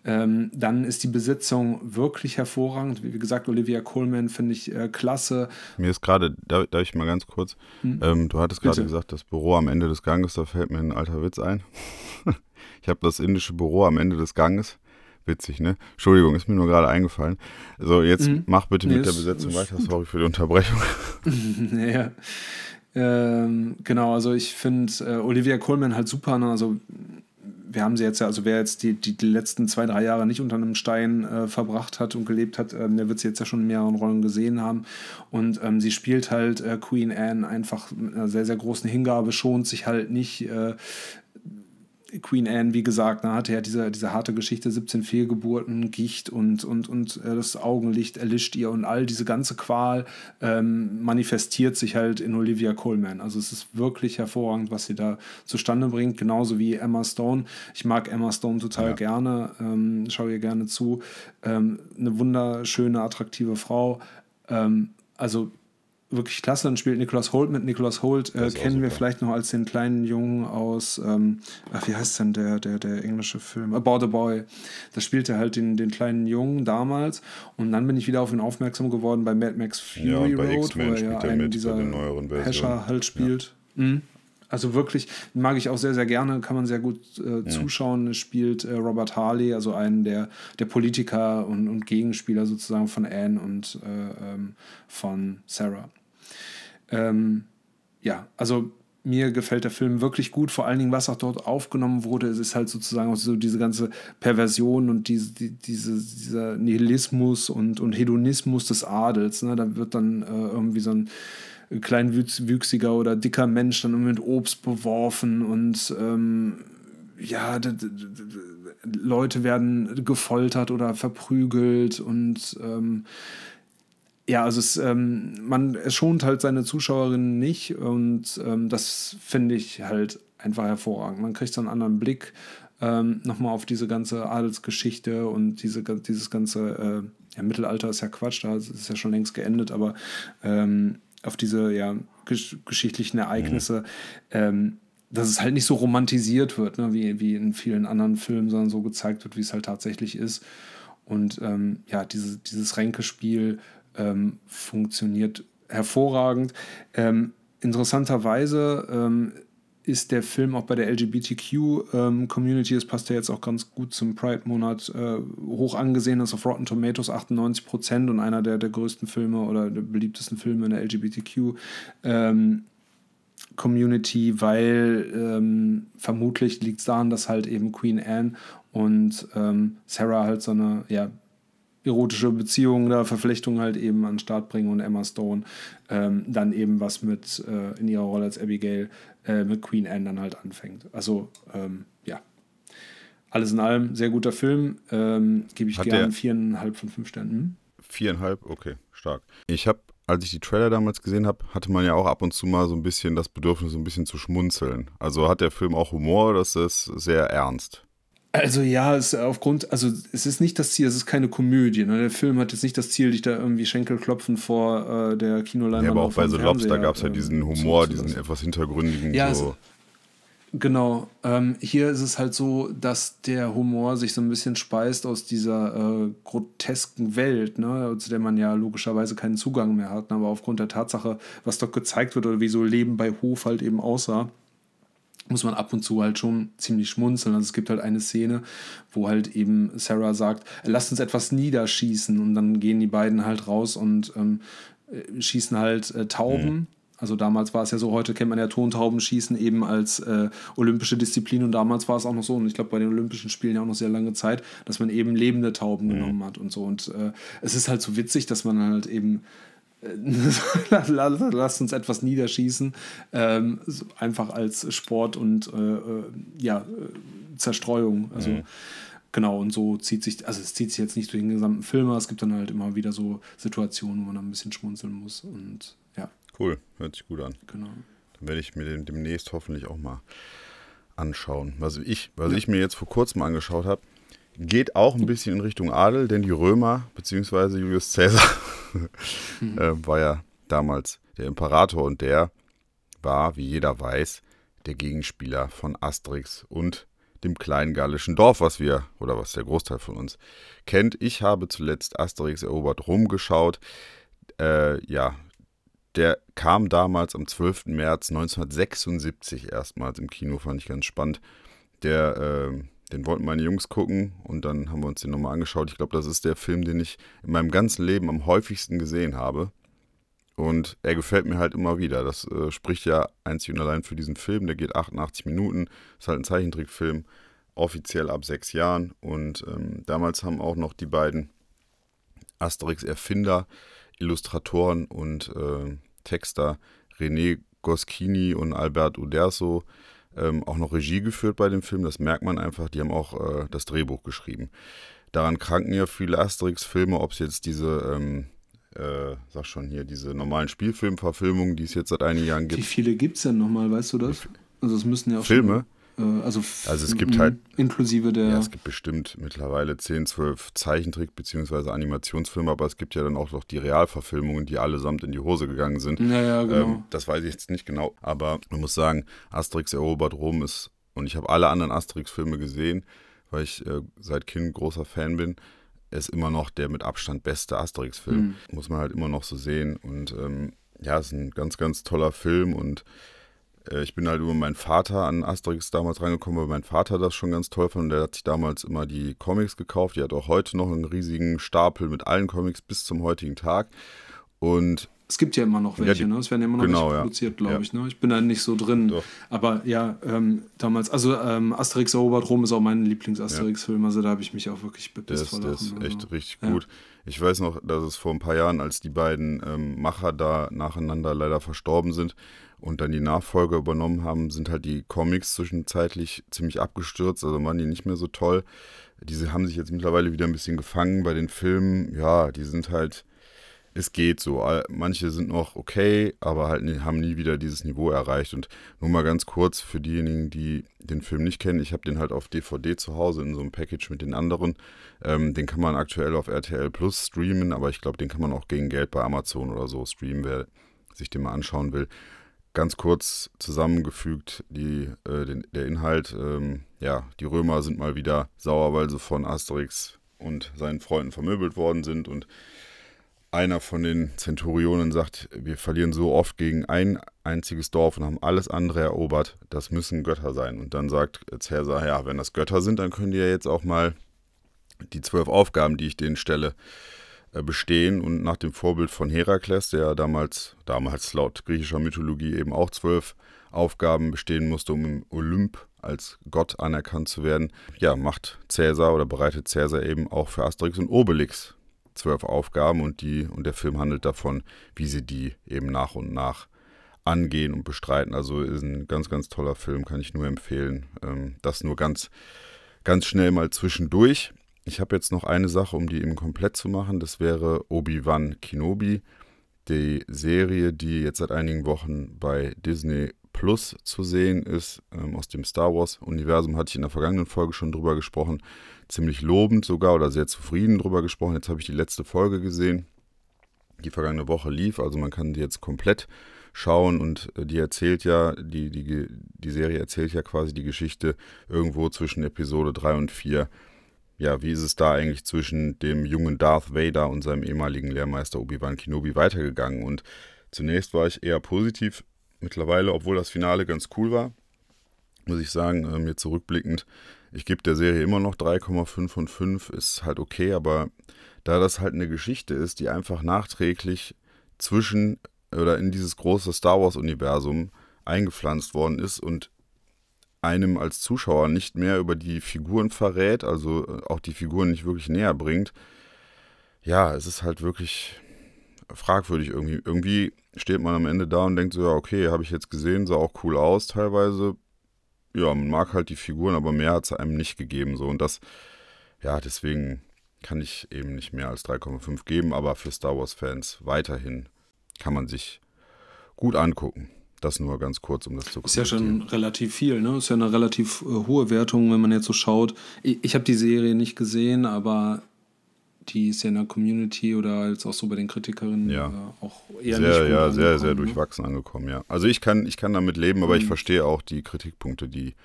Ähm, dann ist die Besetzung wirklich hervorragend. Wie gesagt, Olivia Coleman finde ich äh, klasse. Mir ist gerade, darf, darf, ich mal ganz kurz, hm? ähm, du hattest gerade gesagt, das Büro am Ende des Ganges, da fällt mir ein alter Witz ein. ich habe das indische Büro am Ende des Ganges. Witzig, ne? Entschuldigung, ist mir nur gerade eingefallen. So, jetzt mhm. mach bitte nee, mit der Besetzung weiter. Sorry für die Unterbrechung. ja. Ähm, genau, also ich finde äh, Olivia Coleman halt super. Ne? Also wir haben sie jetzt ja, also wer jetzt die, die, die letzten zwei, drei Jahre nicht unter einem Stein äh, verbracht hat und gelebt hat, ähm, der wird sie jetzt ja schon in mehreren Rollen gesehen haben. Und ähm, sie spielt halt äh, Queen Anne einfach mit einer sehr, sehr großen Hingabe, schont sich halt nicht äh, Queen Anne, wie gesagt, ne, hatte ja diese, diese harte Geschichte, 17 Fehlgeburten, Gicht und, und, und äh, das Augenlicht erlischt ihr und all diese ganze Qual ähm, manifestiert sich halt in Olivia Colman. Also es ist wirklich hervorragend, was sie da zustande bringt, genauso wie Emma Stone. Ich mag Emma Stone total ja. gerne, ähm, schaue ihr gerne zu. Ähm, eine wunderschöne, attraktive Frau. Ähm, also wirklich klasse. Dann spielt Nicholas Holt mit. Nicholas Holt äh, kennen wir vielleicht noch als den kleinen Jungen aus, ähm, ach, wie heißt denn der, der, der englische Film? About a Boy. Da spielt er halt den, den kleinen Jungen damals. Und dann bin ich wieder auf ihn aufmerksam geworden bei Mad Max Fury ja, Road, wo er ja einen dieser Hescher halt spielt. Ja. Mhm. Also wirklich mag ich auch sehr, sehr gerne, kann man sehr gut äh, zuschauen. Es spielt äh, Robert Harley, also einen der, der Politiker und, und Gegenspieler sozusagen von Anne und äh, ähm, von Sarah. Ähm, ja, also mir gefällt der Film wirklich gut, vor allen Dingen, was auch dort aufgenommen wurde. Es ist halt sozusagen so diese ganze Perversion und diese, die, diese, dieser Nihilismus und, und Hedonismus des Adels. Ne? Da wird dann äh, irgendwie so ein kleinwüchsiger oder dicker Mensch dann mit Obst beworfen und ähm, ja, Leute werden gefoltert oder verprügelt und ähm, ja, also es, ähm, man, es schont halt seine Zuschauerinnen nicht und ähm, das finde ich halt einfach hervorragend. Man kriegt so einen anderen Blick ähm, nochmal auf diese ganze Adelsgeschichte und diese, dieses ganze, äh, ja, Mittelalter ist ja Quatsch, da ist ja schon längst geendet, aber ähm, auf diese ja, gesch geschichtlichen Ereignisse, mhm. ähm, dass es halt nicht so romantisiert wird, ne, wie, wie in vielen anderen Filmen, sondern so gezeigt wird, wie es halt tatsächlich ist. Und ähm, ja, diese, dieses Ränkespiel ähm, funktioniert hervorragend. Ähm, interessanterweise ähm, ist der Film auch bei der LGBTQ-Community, ähm, das passt ja jetzt auch ganz gut zum Pride-Monat, äh, hoch angesehen ist auf Rotten Tomatoes 98 Prozent und einer der, der größten Filme oder der beliebtesten Filme in der LGBTQ. Ähm, Community, weil ähm, vermutlich liegt es daran, dass halt eben Queen Anne und ähm, Sarah halt so eine ja, erotische Beziehung oder Verflechtung halt eben an den Start bringen und Emma Stone ähm, dann eben was mit äh, in ihrer Rolle als Abigail äh, mit Queen Anne dann halt anfängt. Also ähm, ja, alles in allem sehr guter Film. Ähm, Gebe ich gerne viereinhalb von fünf Sternen. Hm? Viereinhalb, okay, stark. Ich habe, als ich die Trailer damals gesehen habe, hatte man ja auch ab und zu mal so ein bisschen das Bedürfnis, so ein bisschen zu schmunzeln. Also hat der Film auch Humor, das ist sehr ernst. Also ja, es aufgrund, also es ist nicht das Ziel, es ist keine Komödie. Ne? Der Film hat jetzt nicht das Ziel, dich da irgendwie Schenkelklopfen vor äh, der Kinoleinwand. Ja, aber auch bei The Lobster gab es ja diesen ähm, Humor, diesen etwas hintergründigen. Ja, so. es, genau. Ähm, hier ist es halt so, dass der Humor sich so ein bisschen speist aus dieser äh, grotesken Welt, ne? zu der man ja logischerweise keinen Zugang mehr hat. Ne? Aber aufgrund der Tatsache, was dort gezeigt wird oder wie so Leben bei Hof halt eben aussah muss man ab und zu halt schon ziemlich schmunzeln. Also es gibt halt eine Szene, wo halt eben Sarah sagt, lasst uns etwas niederschießen und dann gehen die beiden halt raus und ähm, äh, schießen halt äh, Tauben. Mhm. Also damals war es ja so, heute kennt man ja Tontaubenschießen eben als äh, olympische Disziplin und damals war es auch noch so, und ich glaube bei den Olympischen Spielen ja auch noch sehr lange Zeit, dass man eben lebende Tauben mhm. genommen hat und so. Und äh, es ist halt so witzig, dass man halt eben Lass uns etwas niederschießen, ähm, einfach als Sport und äh, äh, ja, äh, Zerstreuung. Also mhm. genau, und so zieht sich, also es zieht sich jetzt nicht durch den gesamten Film, aber es gibt dann halt immer wieder so Situationen, wo man dann ein bisschen schmunzeln muss. Und ja. Cool, hört sich gut an. Genau. Dann werde ich mir den demnächst hoffentlich auch mal anschauen. Was ich, was ja. ich mir jetzt vor kurzem angeschaut habe, geht auch ein bisschen in Richtung Adel, denn die Römer, beziehungsweise Julius Caesar, mhm. äh, war ja damals der Imperator und der war, wie jeder weiß, der Gegenspieler von Asterix und dem kleinen gallischen Dorf, was wir, oder was der Großteil von uns kennt. Ich habe zuletzt Asterix erobert Rom geschaut. Äh, ja, der kam damals am 12. März 1976 erstmals im Kino, fand ich ganz spannend. Der äh, den wollten meine Jungs gucken und dann haben wir uns den nochmal angeschaut. Ich glaube, das ist der Film, den ich in meinem ganzen Leben am häufigsten gesehen habe. Und er gefällt mir halt immer wieder. Das äh, spricht ja einzig und allein für diesen Film. Der geht 88 Minuten, ist halt ein Zeichentrickfilm, offiziell ab sechs Jahren. Und ähm, damals haben auch noch die beiden Asterix-Erfinder, Illustratoren und äh, Texter René Goschini und Albert Uderso ähm, auch noch Regie geführt bei dem Film. Das merkt man einfach. Die haben auch äh, das Drehbuch geschrieben. Daran kranken ja viele Asterix-Filme, ob es jetzt diese, ähm, äh, sag schon hier, diese normalen Spielfilmverfilmungen, die es jetzt seit einigen Jahren gibt. Wie viele gibt es denn nochmal, weißt du das? Also es müssen ja auch Filme. Schon also, also es gibt halt inklusive der. Ja, es gibt bestimmt mittlerweile 10, 12 Zeichentrick- bzw. Animationsfilme, aber es gibt ja dann auch noch die Realverfilmungen, die allesamt in die Hose gegangen sind. Ja, ja, genau. Ähm, das weiß ich jetzt nicht genau, aber man muss sagen, Asterix erobert Rom ist, und ich habe alle anderen Asterix-Filme gesehen, weil ich äh, seit Kind großer Fan bin ist immer noch der mit Abstand beste Asterix-Film. Mhm. Muss man halt immer noch so sehen. Und ähm, ja, es ist ein ganz, ganz toller Film und äh, ich bin halt über meinen Vater an Asterix damals reingekommen, weil mein Vater das schon ganz toll fand. Der hat sich damals immer die Comics gekauft. Die hat auch heute noch einen riesigen Stapel mit allen Comics bis zum heutigen Tag. Und es gibt ja immer noch welche, ja, die, ne? Es werden ja immer noch genau, welche produziert, glaube ja. ich. Ne? Ich bin da nicht so drin. Doch. Aber ja, ähm, damals, also ähm, Asterix erobert Rom ist auch mein Lieblings-Asterix-Film. Also da habe ich mich auch wirklich bepisst vor Das ist echt also. richtig gut. Ich weiß noch, dass es vor ein paar Jahren, als die beiden ähm, Macher da nacheinander leider verstorben sind, und dann die Nachfolger übernommen haben, sind halt die Comics zwischenzeitlich ziemlich abgestürzt, also waren die nicht mehr so toll. Diese haben sich jetzt mittlerweile wieder ein bisschen gefangen bei den Filmen. Ja, die sind halt, es geht so. Manche sind noch okay, aber halt haben nie wieder dieses Niveau erreicht. Und nur mal ganz kurz für diejenigen, die den Film nicht kennen, ich habe den halt auf DVD zu Hause in so einem Package mit den anderen. Ähm, den kann man aktuell auf RTL Plus streamen, aber ich glaube, den kann man auch gegen Geld bei Amazon oder so streamen, wer sich den mal anschauen will ganz kurz zusammengefügt, die, äh, den, der Inhalt. Ähm, ja, die Römer sind mal wieder sauer, weil sie von Asterix und seinen Freunden vermöbelt worden sind und einer von den Zenturionen sagt, wir verlieren so oft gegen ein einziges Dorf und haben alles andere erobert, das müssen Götter sein. Und dann sagt Cäsar, ja, wenn das Götter sind, dann können die ja jetzt auch mal die zwölf Aufgaben, die ich denen stelle, äh, bestehen. Und nach dem Vorbild von Herakles, der damals, damals laut griechischer Mythologie eben auch zwölf Aufgaben bestehen musste, um im Olymp als Gott anerkannt zu werden, ja, macht Cäsar oder bereitet Cäsar eben auch für Asterix und Obelix zwölf Aufgaben und die und der Film handelt davon, wie sie die eben nach und nach angehen und bestreiten. Also ist ein ganz, ganz toller Film, kann ich nur empfehlen. Ähm, das nur ganz, ganz schnell mal zwischendurch. Ich habe jetzt noch eine Sache, um die eben komplett zu machen. Das wäre Obi-Wan Kenobi, die Serie, die jetzt seit einigen Wochen bei Disney Plus zu sehen ist, ähm, aus dem Star Wars-Universum, hatte ich in der vergangenen Folge schon drüber gesprochen. Ziemlich lobend sogar oder sehr zufrieden drüber gesprochen. Jetzt habe ich die letzte Folge gesehen, die vergangene Woche lief. Also man kann die jetzt komplett schauen und äh, die erzählt ja, die, die, die Serie erzählt ja quasi die Geschichte irgendwo zwischen Episode 3 und 4. Ja, wie ist es da eigentlich zwischen dem jungen Darth Vader und seinem ehemaligen Lehrmeister Obi-Wan Kenobi weitergegangen? Und zunächst war ich eher positiv. Mittlerweile, obwohl das Finale ganz cool war, muss ich sagen, äh, mir zurückblickend, ich gebe der Serie immer noch 3,5 von 5, ist halt okay, aber da das halt eine Geschichte ist, die einfach nachträglich zwischen oder in dieses große Star Wars-Universum eingepflanzt worden ist und einem als Zuschauer nicht mehr über die Figuren verrät, also äh, auch die Figuren nicht wirklich näher bringt, ja, es ist halt wirklich fragwürdig irgendwie. Irgendwie steht man am Ende da und denkt so, ja, okay, habe ich jetzt gesehen, sah auch cool aus teilweise. Ja, man mag halt die Figuren, aber mehr hat es einem nicht gegeben. So und das, ja, deswegen kann ich eben nicht mehr als 3,5 geben, aber für Star Wars-Fans weiterhin kann man sich gut angucken. Das nur ganz kurz, um das zu Ist ja schon relativ viel, ne? Ist ja eine relativ äh, hohe Wertung, wenn man jetzt so schaut. Ich, ich habe die Serie nicht gesehen, aber die ist ja in der Community oder jetzt auch so bei den Kritikerinnen ja. äh, auch eher sehr, nicht Ja, sehr, sehr ne? durchwachsen angekommen, ja. Also ich kann, ich kann damit leben, aber mhm. ich verstehe auch die Kritikpunkte, die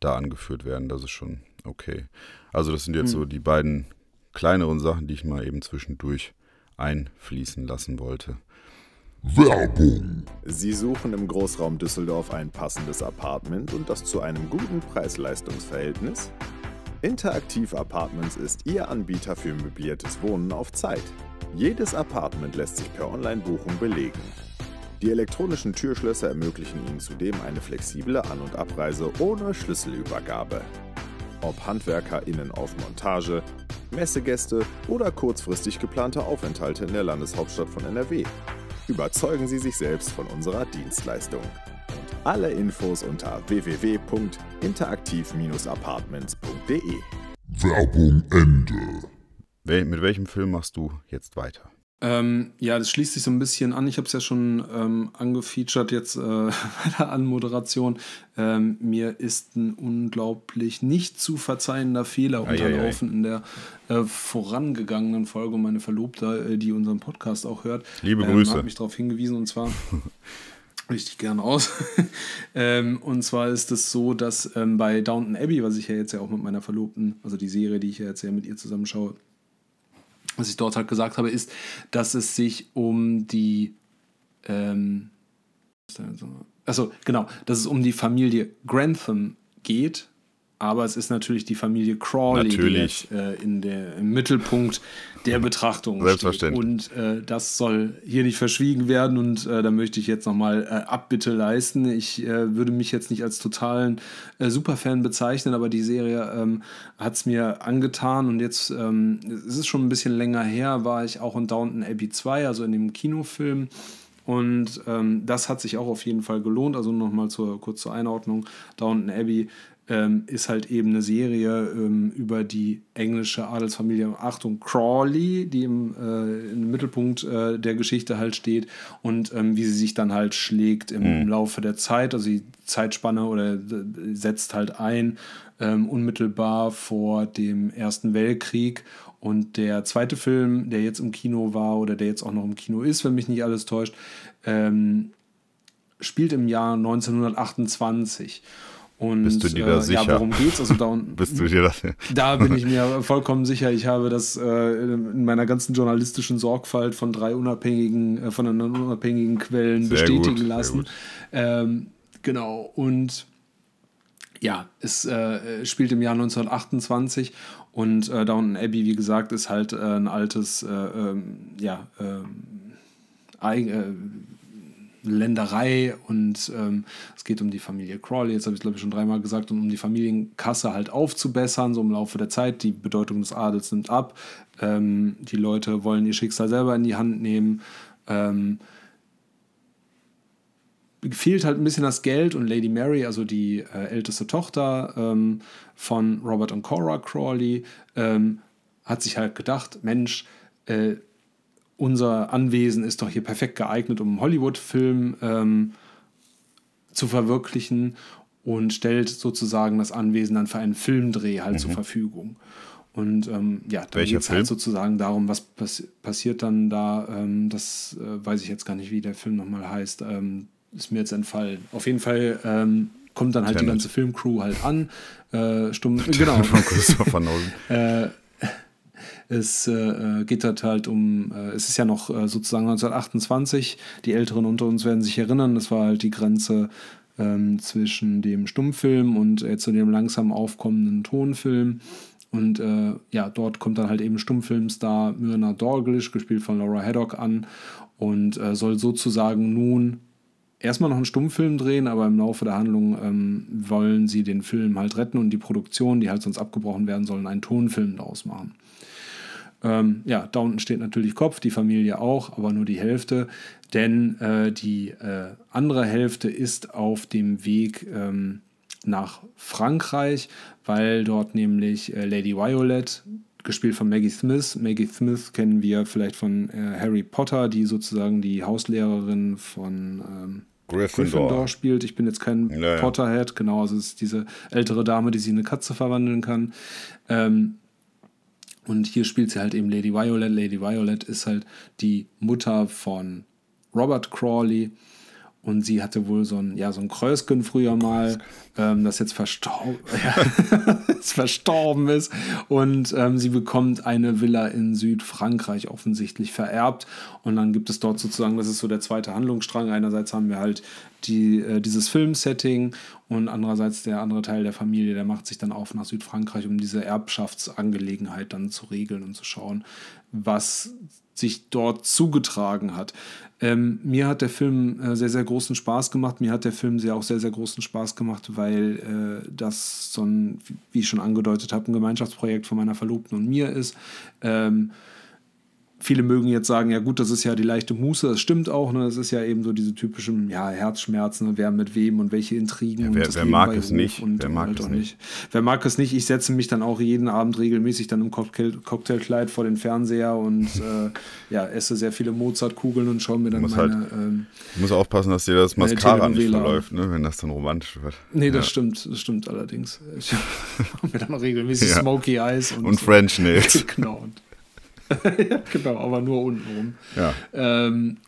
da angeführt werden. Das ist schon okay. Also das sind jetzt mhm. so die beiden kleineren Sachen, die ich mal eben zwischendurch einfließen lassen wollte. Werbung. Sie suchen im Großraum Düsseldorf ein passendes Apartment und das zu einem guten Preis-Leistungs-Verhältnis? Interaktiv Apartments ist Ihr Anbieter für möbliertes Wohnen auf Zeit. Jedes Apartment lässt sich per Online-Buchung belegen. Die elektronischen Türschlösser ermöglichen Ihnen zudem eine flexible An- und Abreise ohne Schlüsselübergabe. Ob HandwerkerInnen auf Montage, Messegäste oder kurzfristig geplante Aufenthalte in der Landeshauptstadt von NRW. Überzeugen Sie sich selbst von unserer Dienstleistung. Alle Infos unter www.interaktiv-apartments.de. Werbung Ende. Mit welchem Film machst du jetzt weiter? Ähm, ja, das schließt sich so ein bisschen an. Ich habe es ja schon ähm, angefeatured jetzt äh, bei der Anmoderation. Ähm, mir ist ein unglaublich nicht zu verzeihender Fehler ei, unterlaufen ei, ei. in der äh, vorangegangenen Folge. Meine Verlobte, äh, die unseren Podcast auch hört, Liebe ähm, Grüße. hat mich darauf hingewiesen und zwar richtig gern aus. ähm, und zwar ist es so, dass ähm, bei Downton Abbey, was ich ja jetzt ja auch mit meiner Verlobten, also die Serie, die ich ja jetzt ja mit ihr zusammenschaue, was ich dort halt gesagt habe, ist, dass es sich um die ähm, also genau, dass es um die Familie Grantham geht, aber es ist natürlich die Familie Crawley, natürlich. die jetzt, äh, in der, im Mittelpunkt der Betrachtung Selbstverständlich. steht. Und äh, das soll hier nicht verschwiegen werden und äh, da möchte ich jetzt nochmal äh, Abbitte leisten. Ich äh, würde mich jetzt nicht als totalen äh, Superfan bezeichnen, aber die Serie ähm, hat es mir angetan und jetzt ähm, es ist schon ein bisschen länger her, war ich auch in Downton Abbey 2, also in dem Kinofilm. Und ähm, das hat sich auch auf jeden Fall gelohnt. Also nochmal zur, kurz zur Einordnung. Downton Abbey ähm, ist halt eben eine Serie ähm, über die englische Adelsfamilie, Achtung, Crawley, die im, äh, im Mittelpunkt äh, der Geschichte halt steht und ähm, wie sie sich dann halt schlägt im, mhm. Laufe der Zeit. Also die Zeitspanne oder äh, setzt halt ein ähm, unmittelbar vor dem Ersten Weltkrieg. Und der zweite Film, der jetzt im Kino war oder der jetzt auch noch im Kino ist, wenn mich nicht alles täuscht, ähm, spielt im Jahr 1928. Und, Bist du dir da äh, sicher? Ja, worum geht's? Also da Bist du dir das? Da bin ich mir vollkommen sicher. Ich habe das äh, in meiner ganzen journalistischen Sorgfalt von drei unabhängigen, äh, von unabhängigen Quellen sehr bestätigen gut, lassen. Ähm, genau. Und ja, es äh, spielt im Jahr 1928 und äh, Downton Abbey, wie gesagt, ist halt äh, ein altes, äh, ähm, ja, ähm, äh, Länderei und ähm, es geht um die Familie Crawley, jetzt habe ich glaube ich schon dreimal gesagt, und um die Familienkasse halt aufzubessern, so im Laufe der Zeit. Die Bedeutung des Adels nimmt ab. Ähm, die Leute wollen ihr Schicksal selber in die Hand nehmen. Ähm, fehlt halt ein bisschen das Geld und Lady Mary, also die äh, älteste Tochter ähm, von Robert und Cora Crawley, ähm, hat sich halt gedacht, Mensch, äh, unser Anwesen ist doch hier perfekt geeignet, um einen Hollywood-Film ähm, zu verwirklichen und stellt sozusagen das Anwesen dann für einen Filmdreh halt mhm. zur Verfügung. Und ähm, ja, dann geht es halt sozusagen darum, was pass passiert dann da. Ähm, das äh, weiß ich jetzt gar nicht, wie der Film nochmal heißt. Ähm, ist mir jetzt entfallen. Auf jeden Fall ähm, kommt dann halt Tenet. die ganze Filmcrew halt an. Äh, stumm, genau. äh, es äh, geht halt halt um, äh, es ist ja noch äh, sozusagen 1928. Die Älteren unter uns werden sich erinnern, das war halt die Grenze ähm, zwischen dem Stummfilm und äh, zu dem langsam aufkommenden Tonfilm. Und äh, ja, dort kommt dann halt eben Stummfilmstar Myrna Dorglish, gespielt von Laura Haddock, an und äh, soll sozusagen nun erstmal noch einen Stummfilm drehen, aber im Laufe der Handlung ähm, wollen sie den Film halt retten und die Produktion, die halt sonst abgebrochen werden sollen, einen Tonfilm daraus machen. Ähm, ja, Downton steht natürlich Kopf, die Familie auch, aber nur die Hälfte, denn äh, die äh, andere Hälfte ist auf dem Weg ähm, nach Frankreich, weil dort nämlich äh, Lady Violet, gespielt von Maggie Smith. Maggie Smith kennen wir vielleicht von äh, Harry Potter, die sozusagen die Hauslehrerin von ähm, Gryffindor. Gryffindor. spielt. Ich bin jetzt kein ja, ja. Potterhead, genau, also es ist diese ältere Dame, die sich in eine Katze verwandeln kann. Ähm, und hier spielt sie halt eben Lady Violet. Lady Violet ist halt die Mutter von Robert Crawley. Und sie hatte wohl so ein, ja, so ein Krösken früher mal, ähm, das jetzt verstorben, ja, verstorben ist. Und ähm, sie bekommt eine Villa in Südfrankreich offensichtlich vererbt. Und dann gibt es dort sozusagen, das ist so der zweite Handlungsstrang. Einerseits haben wir halt die, äh, dieses Filmsetting und andererseits der andere Teil der Familie, der macht sich dann auf nach Südfrankreich, um diese Erbschaftsangelegenheit dann zu regeln und zu schauen, was sich dort zugetragen hat. Ähm, mir hat der Film äh, sehr, sehr großen Spaß gemacht. Mir hat der Film sehr, auch sehr, sehr großen Spaß gemacht, weil äh, das so ein, wie ich schon angedeutet habe, ein Gemeinschaftsprojekt von meiner Verlobten und mir ist. Ähm, viele mögen jetzt sagen, ja gut, das ist ja die leichte Muße, das stimmt auch, ne? Das ist ja eben so diese typischen ja, Herzschmerzen, wer mit wem und welche Intrigen. Ja, wer, wer mag es nicht? Und wer mag halt es nicht? nicht? Wer mag es nicht? Ich setze mich dann auch jeden Abend regelmäßig dann im Cocktail, Cocktailkleid vor den Fernseher und äh, ja, esse sehr viele Mozartkugeln und schaue mir dann muss meine. Halt, ähm, muss aufpassen, dass dir das Mascara nicht verläuft, ne? wenn das dann romantisch wird. Nee, das ja. stimmt, das stimmt allerdings. Ich mache mir dann auch regelmäßig ja. Smoky Eyes und, und French Nails. genau. Und ja, genau, aber nur unten rum. Ja. Ähm,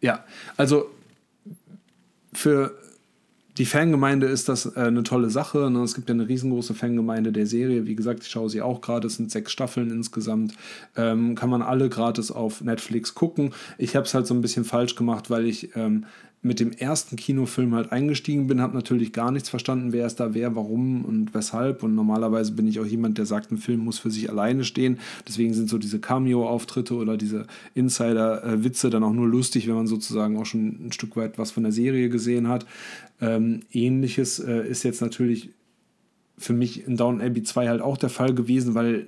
ja, also für die Fangemeinde ist das äh, eine tolle Sache. Ne? Es gibt ja eine riesengroße Fangemeinde der Serie. Wie gesagt, ich schaue sie auch gerade. Es sind sechs Staffeln insgesamt. Ähm, kann man alle gratis auf Netflix gucken. Ich habe es halt so ein bisschen falsch gemacht, weil ich ähm, mit dem ersten Kinofilm halt eingestiegen bin, habe natürlich gar nichts verstanden, wer es da wer, warum und weshalb. Und normalerweise bin ich auch jemand, der sagt, ein Film muss für sich alleine stehen. Deswegen sind so diese Cameo-Auftritte oder diese Insider-Witze dann auch nur lustig, wenn man sozusagen auch schon ein Stück weit was von der Serie gesehen hat. Ähm, Ähnliches äh, ist jetzt natürlich für mich in Down Abbey 2 halt auch der Fall gewesen, weil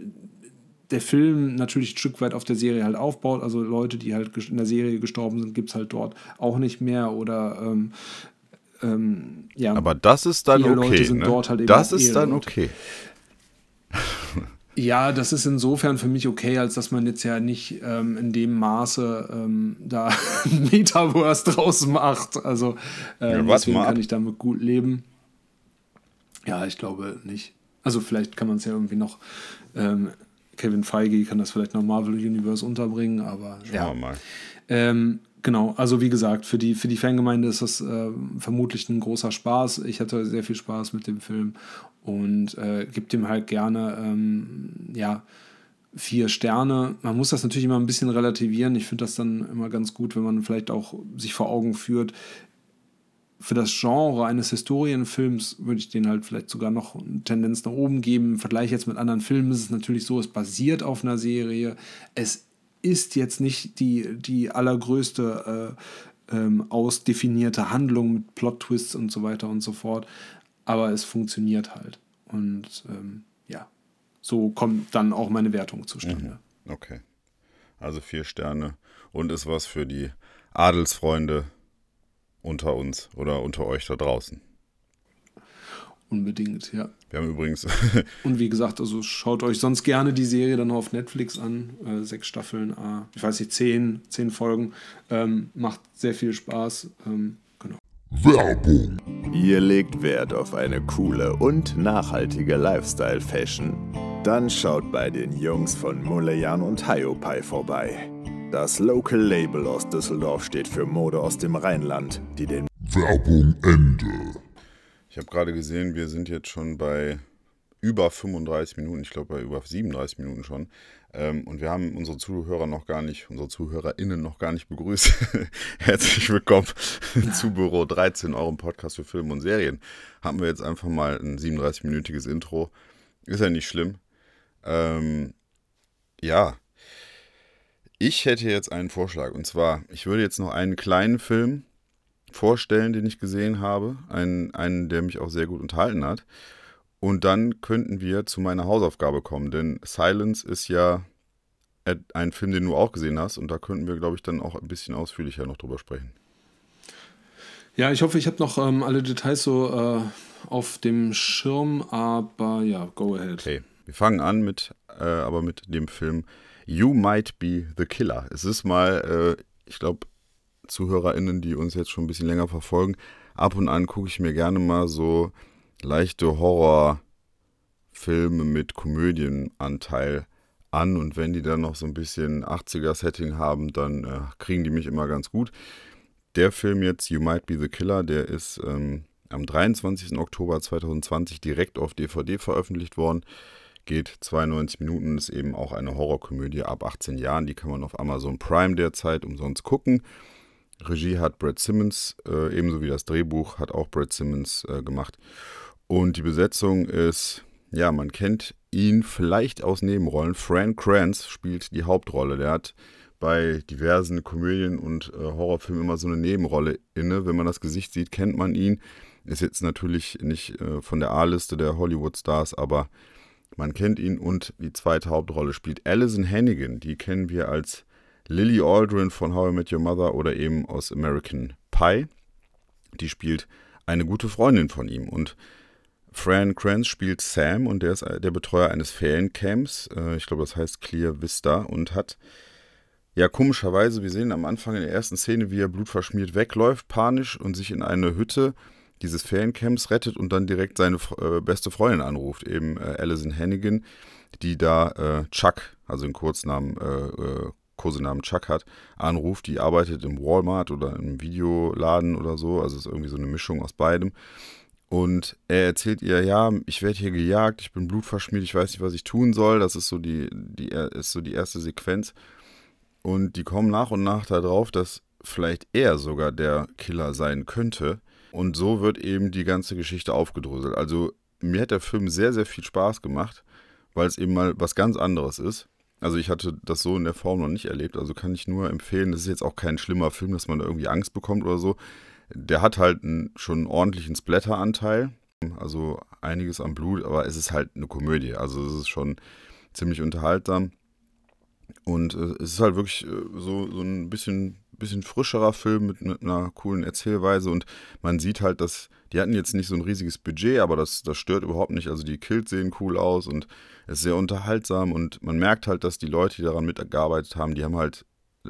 der Film natürlich ein Stück weit auf der Serie halt aufbaut. Also Leute, die halt in der Serie gestorben sind, gibt es halt dort auch nicht mehr. Oder ähm, ähm, ja. Aber das ist dann okay. Ne? Halt das ist dann okay. Ja, das ist insofern für mich okay, als dass man jetzt ja nicht ähm, in dem Maße ähm, da Metaverse draus macht. Also ähm, ja, deswegen kann ich damit gut leben. Ja, ich glaube nicht. Also vielleicht kann man es ja irgendwie noch ähm, Kevin Feige kann das vielleicht noch Marvel Universe unterbringen, aber Schauen ja. wir mal. Ähm, Genau, also wie gesagt, für die, für die Fangemeinde ist das äh, vermutlich ein großer Spaß. Ich hatte sehr viel Spaß mit dem Film und äh, gebe dem halt gerne, ähm, ja, vier Sterne. Man muss das natürlich immer ein bisschen relativieren. Ich finde das dann immer ganz gut, wenn man vielleicht auch sich vor Augen führt. Für das Genre eines Historienfilms würde ich den halt vielleicht sogar noch eine Tendenz nach oben geben. Im Vergleich jetzt mit anderen Filmen ist es natürlich so, es basiert auf einer Serie. Es ist jetzt nicht die, die allergrößte äh, ähm, ausdefinierte Handlung mit Plot-Twists und so weiter und so fort, aber es funktioniert halt. Und ähm, ja, so kommt dann auch meine Wertung zustande. Mhm. Okay. Also vier Sterne und ist was für die Adelsfreunde unter uns oder unter euch da draußen. Unbedingt, ja. Wir haben übrigens. und wie gesagt, also schaut euch sonst gerne die Serie dann auf Netflix an. Äh, sechs Staffeln, äh, ich weiß nicht, zehn, zehn Folgen. Ähm, macht sehr viel Spaß. Ähm, genau. Werbung. Ihr legt Wert auf eine coole und nachhaltige Lifestyle-Fashion? Dann schaut bei den Jungs von Mulejan und Hiopai vorbei. Das Local Label aus Düsseldorf steht für Mode aus dem Rheinland, die den Werbung Ende. Ich habe gerade gesehen, wir sind jetzt schon bei über 35 Minuten, ich glaube bei über 37 Minuten schon. Ähm, und wir haben unsere Zuhörer noch gar nicht, unsere ZuhörerInnen noch gar nicht begrüßt. Herzlich willkommen zu Büro 13, eurem Podcast für Filme und Serien. Haben wir jetzt einfach mal ein 37-minütiges Intro. Ist ja nicht schlimm. Ähm, ja. Ich hätte jetzt einen Vorschlag. Und zwar, ich würde jetzt noch einen kleinen Film vorstellen, den ich gesehen habe. Einen, einen, der mich auch sehr gut unterhalten hat. Und dann könnten wir zu meiner Hausaufgabe kommen, denn Silence ist ja ein Film, den du auch gesehen hast. Und da könnten wir, glaube ich, dann auch ein bisschen ausführlicher noch drüber sprechen. Ja, ich hoffe, ich habe noch ähm, alle Details so äh, auf dem Schirm, aber ja, go ahead. Okay, wir fangen an mit, äh, aber mit dem Film You Might Be the Killer. Es ist mal, äh, ich glaube, ZuhörerInnen, die uns jetzt schon ein bisschen länger verfolgen, ab und an gucke ich mir gerne mal so leichte Horrorfilme mit Komödienanteil an und wenn die dann noch so ein bisschen 80er-Setting haben, dann äh, kriegen die mich immer ganz gut. Der Film jetzt, You Might Be the Killer, der ist ähm, am 23. Oktober 2020 direkt auf DVD veröffentlicht worden. Geht 92 Minuten, ist eben auch eine Horrorkomödie ab 18 Jahren. Die kann man auf Amazon Prime derzeit umsonst gucken. Regie hat Brad Simmons, äh, ebenso wie das Drehbuch hat auch Brad Simmons äh, gemacht. Und die Besetzung ist, ja, man kennt ihn vielleicht aus Nebenrollen. Fran Kranz spielt die Hauptrolle. Der hat bei diversen Komödien und äh, Horrorfilmen immer so eine Nebenrolle inne. Wenn man das Gesicht sieht, kennt man ihn. Ist jetzt natürlich nicht äh, von der A-Liste der Hollywood-Stars, aber man kennt ihn. Und die zweite Hauptrolle spielt Alison Hannigan. Die kennen wir als Lily Aldrin von How I Met Your Mother oder eben aus American Pie. Die spielt eine gute Freundin von ihm. Und Fran Kranz spielt Sam und der ist der Betreuer eines Feriencamps. Äh, ich glaube, das heißt Clear Vista und hat, ja, komischerweise, wir sehen am Anfang in der ersten Szene, wie er blutverschmiert wegläuft, panisch und sich in eine Hütte dieses Feriencamps rettet und dann direkt seine äh, beste Freundin anruft, eben äh, Alison Hannigan, die da äh, Chuck, also den Kurznamen äh, äh, Kosenamen Chuck hat, anruft. Die arbeitet im Walmart oder im Videoladen oder so. Also ist irgendwie so eine Mischung aus beidem. Und er erzählt ihr, ja, ich werde hier gejagt, ich bin blutverschmiert, ich weiß nicht, was ich tun soll. Das ist so die, die, ist so die erste Sequenz. Und die kommen nach und nach darauf, dass vielleicht er sogar der Killer sein könnte. Und so wird eben die ganze Geschichte aufgedröselt. Also mir hat der Film sehr, sehr viel Spaß gemacht, weil es eben mal was ganz anderes ist. Also ich hatte das so in der Form noch nicht erlebt, also kann ich nur empfehlen, das ist jetzt auch kein schlimmer Film, dass man da irgendwie Angst bekommt oder so. Der hat halt einen, schon einen ordentlichen Splatter-Anteil, also einiges am Blut, aber es ist halt eine Komödie, also es ist schon ziemlich unterhaltsam. Und äh, es ist halt wirklich äh, so, so ein bisschen, bisschen frischerer Film mit, mit einer coolen Erzählweise und man sieht halt, dass die hatten jetzt nicht so ein riesiges Budget, aber das, das stört überhaupt nicht. Also die Kills sehen cool aus und es ist sehr unterhaltsam und man merkt halt, dass die Leute, die daran mitgearbeitet haben, die haben halt,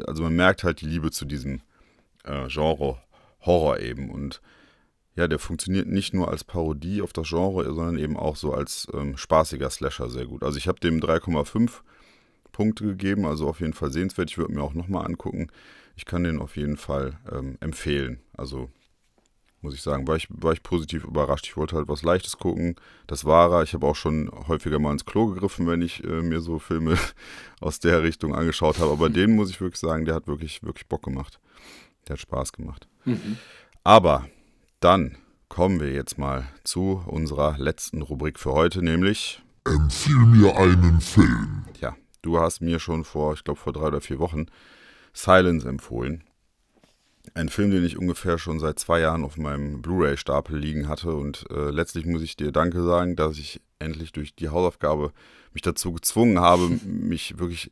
also man merkt halt die Liebe zu diesem äh, Genre Horror eben und ja, der funktioniert nicht nur als Parodie auf das Genre, sondern eben auch so als ähm, spaßiger Slasher sehr gut. Also ich habe dem 3,5 Punkte gegeben, also auf jeden Fall sehenswert. Ich würde mir auch nochmal angucken. Ich kann den auf jeden Fall ähm, empfehlen. Also muss ich sagen, war ich, war ich positiv überrascht. Ich wollte halt was Leichtes gucken. Das war er. Ich habe auch schon häufiger mal ins Klo gegriffen, wenn ich äh, mir so Filme aus der Richtung angeschaut habe. Aber den muss ich wirklich sagen, der hat wirklich, wirklich Bock gemacht. Der hat Spaß gemacht. Mhm. Aber dann kommen wir jetzt mal zu unserer letzten Rubrik für heute, nämlich Empfiehl mir einen Film. Ja, du hast mir schon vor, ich glaube vor drei oder vier Wochen Silence empfohlen. Ein Film, den ich ungefähr schon seit zwei Jahren auf meinem Blu-ray-Stapel liegen hatte. Und äh, letztlich muss ich dir Danke sagen, dass ich endlich durch die Hausaufgabe mich dazu gezwungen habe, mich wirklich,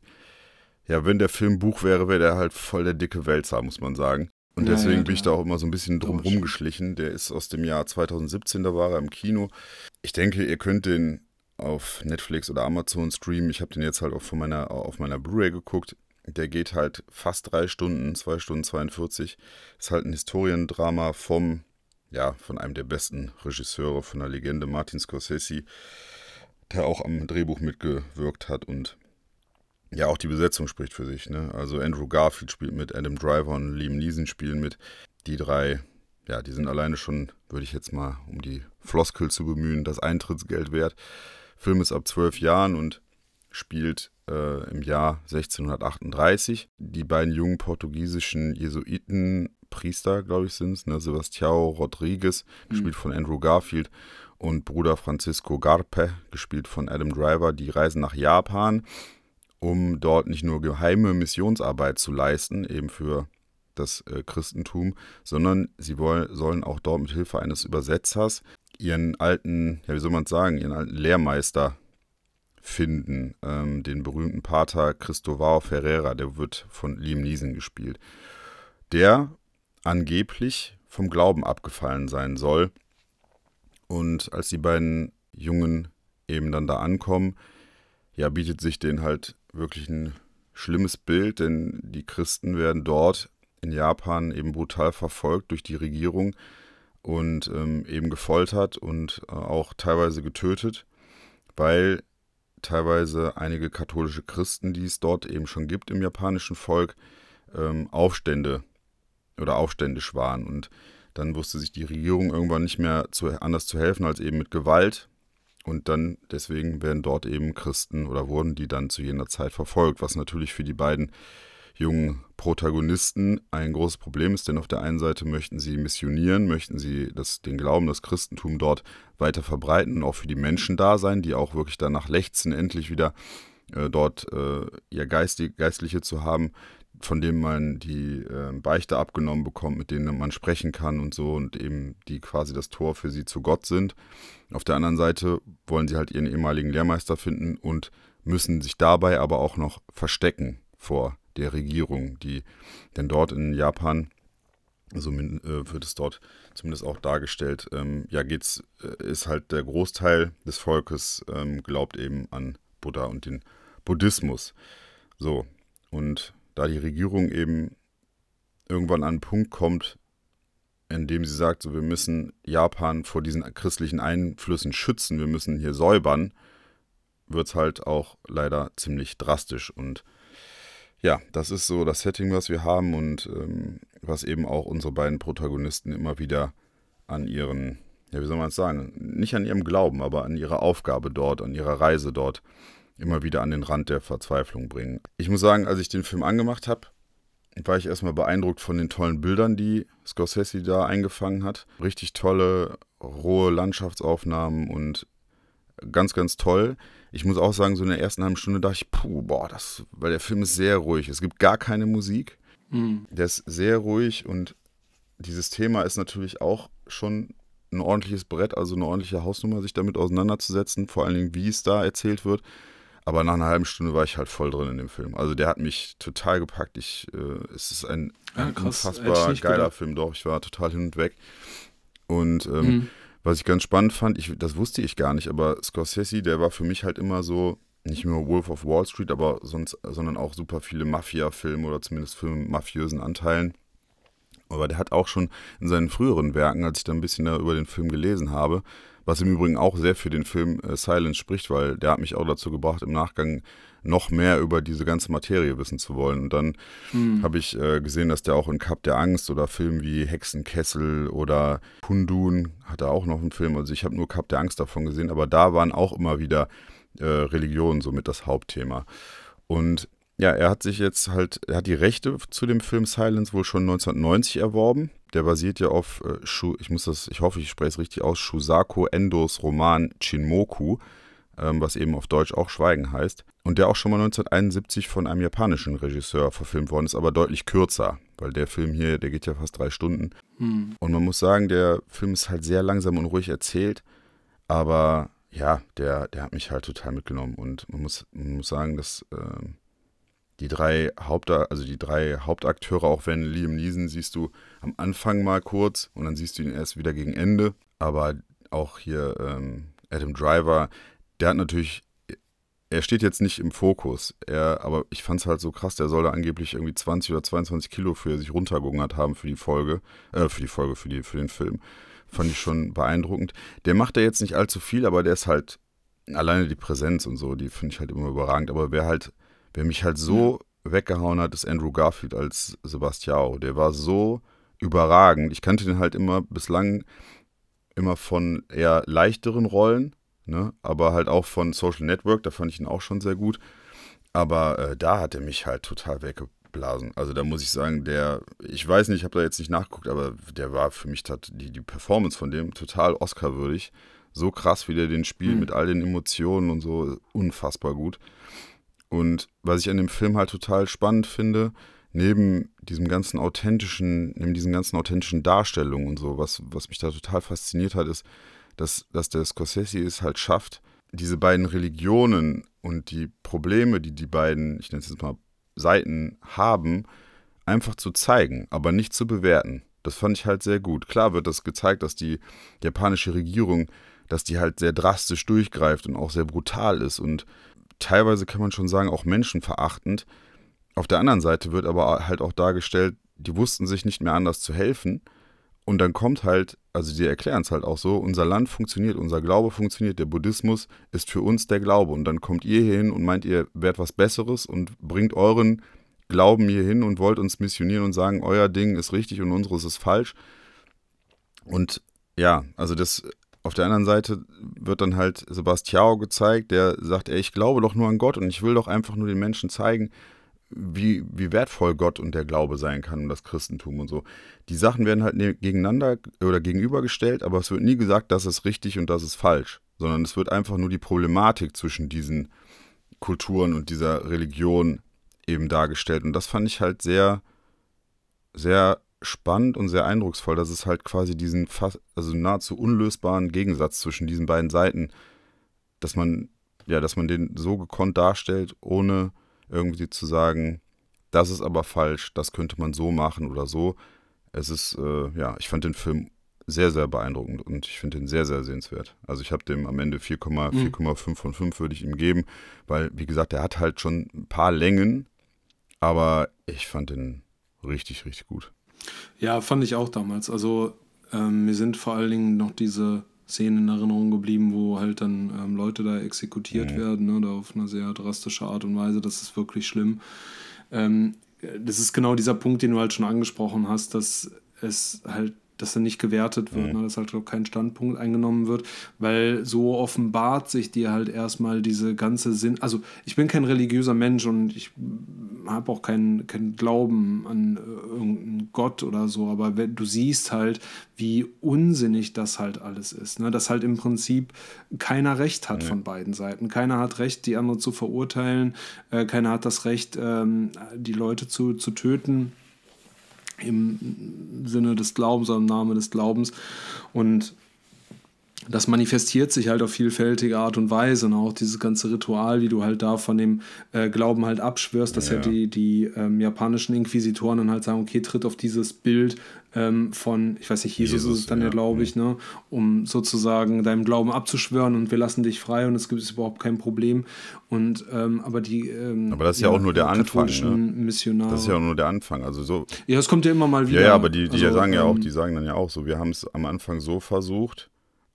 ja, wenn der Film Buch wäre, wäre der halt voll der dicke Wälzer, muss man sagen. Und deswegen ja, ja, bin ich da auch immer so ein bisschen drum rumgeschlichen. Der ist aus dem Jahr 2017, da war er im Kino. Ich denke, ihr könnt den auf Netflix oder Amazon streamen. Ich habe den jetzt halt auch von meiner, auf meiner Blu-ray geguckt. Der geht halt fast drei Stunden, zwei Stunden 42. Ist halt ein Historiendrama vom, ja, von einem der besten Regisseure, von der Legende Martin Scorsese, der auch am Drehbuch mitgewirkt hat und ja, auch die Besetzung spricht für sich. Ne? Also Andrew Garfield spielt mit, Adam Driver und Liam Neeson spielen mit. Die drei, ja, die sind alleine schon, würde ich jetzt mal, um die Floskel zu bemühen, das Eintrittsgeld wert. Film ist ab zwölf Jahren und spielt äh, im Jahr 1638. Die beiden jungen portugiesischen Jesuiten, Priester, glaube ich, sind es, ne? Sebastião Rodrigues, mhm. gespielt von Andrew Garfield, und Bruder Francisco Garpe, gespielt von Adam Driver, die reisen nach Japan, um dort nicht nur geheime Missionsarbeit zu leisten, eben für das äh, Christentum, sondern sie wollen, sollen auch dort mit Hilfe eines Übersetzers ihren alten, ja, wie soll man sagen, ihren alten Lehrmeister finden, ähm, den berühmten Pater Cristovao Ferreira, der wird von Liam Neeson gespielt, der angeblich vom Glauben abgefallen sein soll. Und als die beiden Jungen eben dann da ankommen, ja, bietet sich denen halt wirklich ein schlimmes Bild, denn die Christen werden dort in Japan eben brutal verfolgt durch die Regierung und ähm, eben gefoltert und äh, auch teilweise getötet, weil teilweise einige katholische Christen, die es dort eben schon gibt im japanischen Volk, ähm, Aufstände oder aufständisch waren. Und dann wusste sich die Regierung irgendwann nicht mehr zu, anders zu helfen als eben mit Gewalt. Und dann deswegen werden dort eben Christen oder wurden die dann zu jener Zeit verfolgt, was natürlich für die beiden jungen Protagonisten ein großes Problem ist, denn auf der einen Seite möchten sie missionieren, möchten sie das, den Glauben, das Christentum dort weiter verbreiten und auch für die Menschen da sein, die auch wirklich danach lechzen, endlich wieder äh, dort äh, ihr Geistig, Geistliche zu haben, von denen man die äh, Beichte abgenommen bekommt, mit denen man sprechen kann und so und eben die quasi das Tor für sie zu Gott sind. Auf der anderen Seite wollen sie halt ihren ehemaligen Lehrmeister finden und müssen sich dabei aber auch noch verstecken vor der Regierung, die denn dort in Japan, so äh, wird es dort zumindest auch dargestellt, ähm, ja geht's, äh, ist halt der Großteil des Volkes ähm, glaubt eben an Buddha und den Buddhismus. So, und da die Regierung eben irgendwann an einen Punkt kommt, in dem sie sagt, so wir müssen Japan vor diesen christlichen Einflüssen schützen, wir müssen hier säubern, wird es halt auch leider ziemlich drastisch und ja, das ist so das Setting, was wir haben und ähm, was eben auch unsere beiden Protagonisten immer wieder an ihren, ja, wie soll man es sagen, nicht an ihrem Glauben, aber an ihrer Aufgabe dort, an ihrer Reise dort immer wieder an den Rand der Verzweiflung bringen. Ich muss sagen, als ich den Film angemacht habe, war ich erstmal beeindruckt von den tollen Bildern, die Scorsese da eingefangen hat. Richtig tolle, rohe Landschaftsaufnahmen und ganz, ganz toll. Ich muss auch sagen, so in der ersten halben Stunde dachte ich, puh, boah, das, weil der Film ist sehr ruhig. Es gibt gar keine Musik. Mhm. Der ist sehr ruhig und dieses Thema ist natürlich auch schon ein ordentliches Brett, also eine ordentliche Hausnummer, sich damit auseinanderzusetzen, vor allen Dingen, wie es da erzählt wird. Aber nach einer halben Stunde war ich halt voll drin in dem Film. Also der hat mich total gepackt. Ich, äh, es ist ein, ja, unfassbar geiler gedacht. Film, doch. Ich war total hin und weg. Und ähm, mhm. Was ich ganz spannend fand, ich, das wusste ich gar nicht, aber Scorsese, der war für mich halt immer so, nicht nur Wolf of Wall Street, aber sonst, sondern auch super viele Mafia-Filme oder zumindest Filme mit mafiösen Anteilen. Aber der hat auch schon in seinen früheren Werken, als ich da ein bisschen über den Film gelesen habe, was im Übrigen auch sehr für den Film äh, Silence spricht, weil der hat mich auch dazu gebracht, im Nachgang noch mehr über diese ganze Materie wissen zu wollen. Und dann mhm. habe ich äh, gesehen, dass der auch in Cup der Angst oder Filmen wie Hexenkessel oder Kundun hat er auch noch einen Film. Also ich habe nur Cup der Angst davon gesehen, aber da waren auch immer wieder äh, Religionen somit das Hauptthema. Und ja, er hat sich jetzt halt, er hat die Rechte zu dem Film Silence wohl schon 1990 erworben. Der basiert ja auf, äh, Shu, ich muss das, ich hoffe, ich spreche es richtig aus, Shusako Endos Roman Chinmoku, ähm, was eben auf Deutsch auch Schweigen heißt. Und der auch schon mal 1971 von einem japanischen Regisseur verfilmt worden ist, aber deutlich kürzer, weil der Film hier, der geht ja fast drei Stunden. Hm. Und man muss sagen, der Film ist halt sehr langsam und ruhig erzählt, aber ja, der, der hat mich halt total mitgenommen. Und man muss, man muss sagen, dass. Äh, die drei Haupt also die drei Hauptakteure, auch wenn Liam Neeson siehst du am Anfang mal kurz und dann siehst du ihn erst wieder gegen Ende. Aber auch hier ähm, Adam Driver, der hat natürlich, er steht jetzt nicht im Fokus, er, aber ich fand es halt so krass, der soll da angeblich irgendwie 20 oder 22 Kilo für sich runtergehungert haben für die Folge, äh, für die Folge, für, die, für den Film. Fand ich schon beeindruckend. Der macht da jetzt nicht allzu viel, aber der ist halt, alleine die Präsenz und so, die finde ich halt immer überragend. Aber wer halt Wer mich halt so ja. weggehauen hat, ist Andrew Garfield als Sebastiao. Der war so überragend. Ich kannte den halt immer bislang immer von eher leichteren Rollen, ne? aber halt auch von Social Network, da fand ich ihn auch schon sehr gut. Aber äh, da hat er mich halt total weggeblasen. Also da muss ich sagen, der, ich weiß nicht, ich habe da jetzt nicht nachgeguckt, aber der war für mich die, die Performance von dem total Oscar-würdig. So krass, wie der den spielt mhm. mit all den Emotionen und so, unfassbar gut. Und was ich an dem Film halt total spannend finde, neben diesem ganzen authentischen, neben diesen ganzen authentischen Darstellungen und so, was, was mich da total fasziniert hat, ist, dass, dass der Scorsese es halt schafft, diese beiden Religionen und die Probleme, die die beiden, ich nenne es jetzt mal Seiten haben, einfach zu zeigen, aber nicht zu bewerten. Das fand ich halt sehr gut. Klar wird das gezeigt, dass die japanische Regierung, dass die halt sehr drastisch durchgreift und auch sehr brutal ist und teilweise kann man schon sagen, auch menschenverachtend. Auf der anderen Seite wird aber halt auch dargestellt, die wussten sich nicht mehr anders zu helfen. Und dann kommt halt, also die erklären es halt auch so, unser Land funktioniert, unser Glaube funktioniert, der Buddhismus ist für uns der Glaube. Und dann kommt ihr hier hin und meint, ihr werdet was Besseres und bringt euren Glauben hier hin und wollt uns missionieren und sagen, euer Ding ist richtig und unseres ist falsch. Und ja, also das auf der anderen Seite wird dann halt Sebastiao gezeigt, der sagt, ey, ich glaube doch nur an Gott und ich will doch einfach nur den Menschen zeigen, wie, wie wertvoll Gott und der Glaube sein kann und das Christentum und so. Die Sachen werden halt ne, gegeneinander oder gegenübergestellt, aber es wird nie gesagt, das ist richtig und das ist falsch, sondern es wird einfach nur die Problematik zwischen diesen Kulturen und dieser Religion eben dargestellt. Und das fand ich halt sehr, sehr spannend und sehr eindrucksvoll, dass es halt quasi diesen fast, also nahezu unlösbaren Gegensatz zwischen diesen beiden Seiten, dass man, ja, dass man den so gekonnt darstellt, ohne irgendwie zu sagen, das ist aber falsch, das könnte man so machen oder so. Es ist, äh, ja, ich fand den Film sehr, sehr beeindruckend und ich finde ihn sehr, sehr sehenswert. Also ich habe dem am Ende 4,5 mhm. von 5 würde ich ihm geben, weil, wie gesagt, er hat halt schon ein paar Längen, aber ich fand den richtig, richtig gut. Ja, fand ich auch damals. Also ähm, mir sind vor allen Dingen noch diese Szenen in Erinnerung geblieben, wo halt dann ähm, Leute da exekutiert mhm. werden, ne, da auf eine sehr drastische Art und Weise. Das ist wirklich schlimm. Ähm, das ist genau dieser Punkt, den du halt schon angesprochen hast, dass es halt dass er nicht gewertet wird, mhm. ne, dass halt auch kein Standpunkt eingenommen wird, weil so offenbart sich dir halt erstmal diese ganze Sinn. Also ich bin kein religiöser Mensch und ich habe auch keinen kein Glauben an äh, irgendeinen Gott oder so, aber wenn, du siehst halt, wie unsinnig das halt alles ist. Ne? Dass halt im Prinzip keiner Recht hat mhm. von beiden Seiten. Keiner hat Recht, die andere zu verurteilen, äh, keiner hat das Recht, ähm, die Leute zu, zu töten im Sinne des Glaubens, im Namen des Glaubens. Und das manifestiert sich halt auf vielfältige Art und Weise. Und auch dieses ganze Ritual, wie du halt da von dem äh, Glauben halt abschwörst, dass ja, ja die, die ähm, japanischen Inquisitoren dann halt sagen, okay, tritt auf dieses Bild ähm, von, ich weiß nicht, Jesus, Jesus ist es dann ja, ja glaube ich, ne, um sozusagen deinem Glauben abzuschwören und wir lassen dich frei und es gibt überhaupt kein Problem. Und ähm, aber die ähm, Aber das ist ja, auch nur der Anfang, ne? Missionare. Das ist ja auch nur der Anfang. Also so. Ja, es kommt ja immer mal wieder. Ja, ja aber die, die also, sagen ja auch, ähm, die sagen dann ja auch so, wir haben es am Anfang so versucht,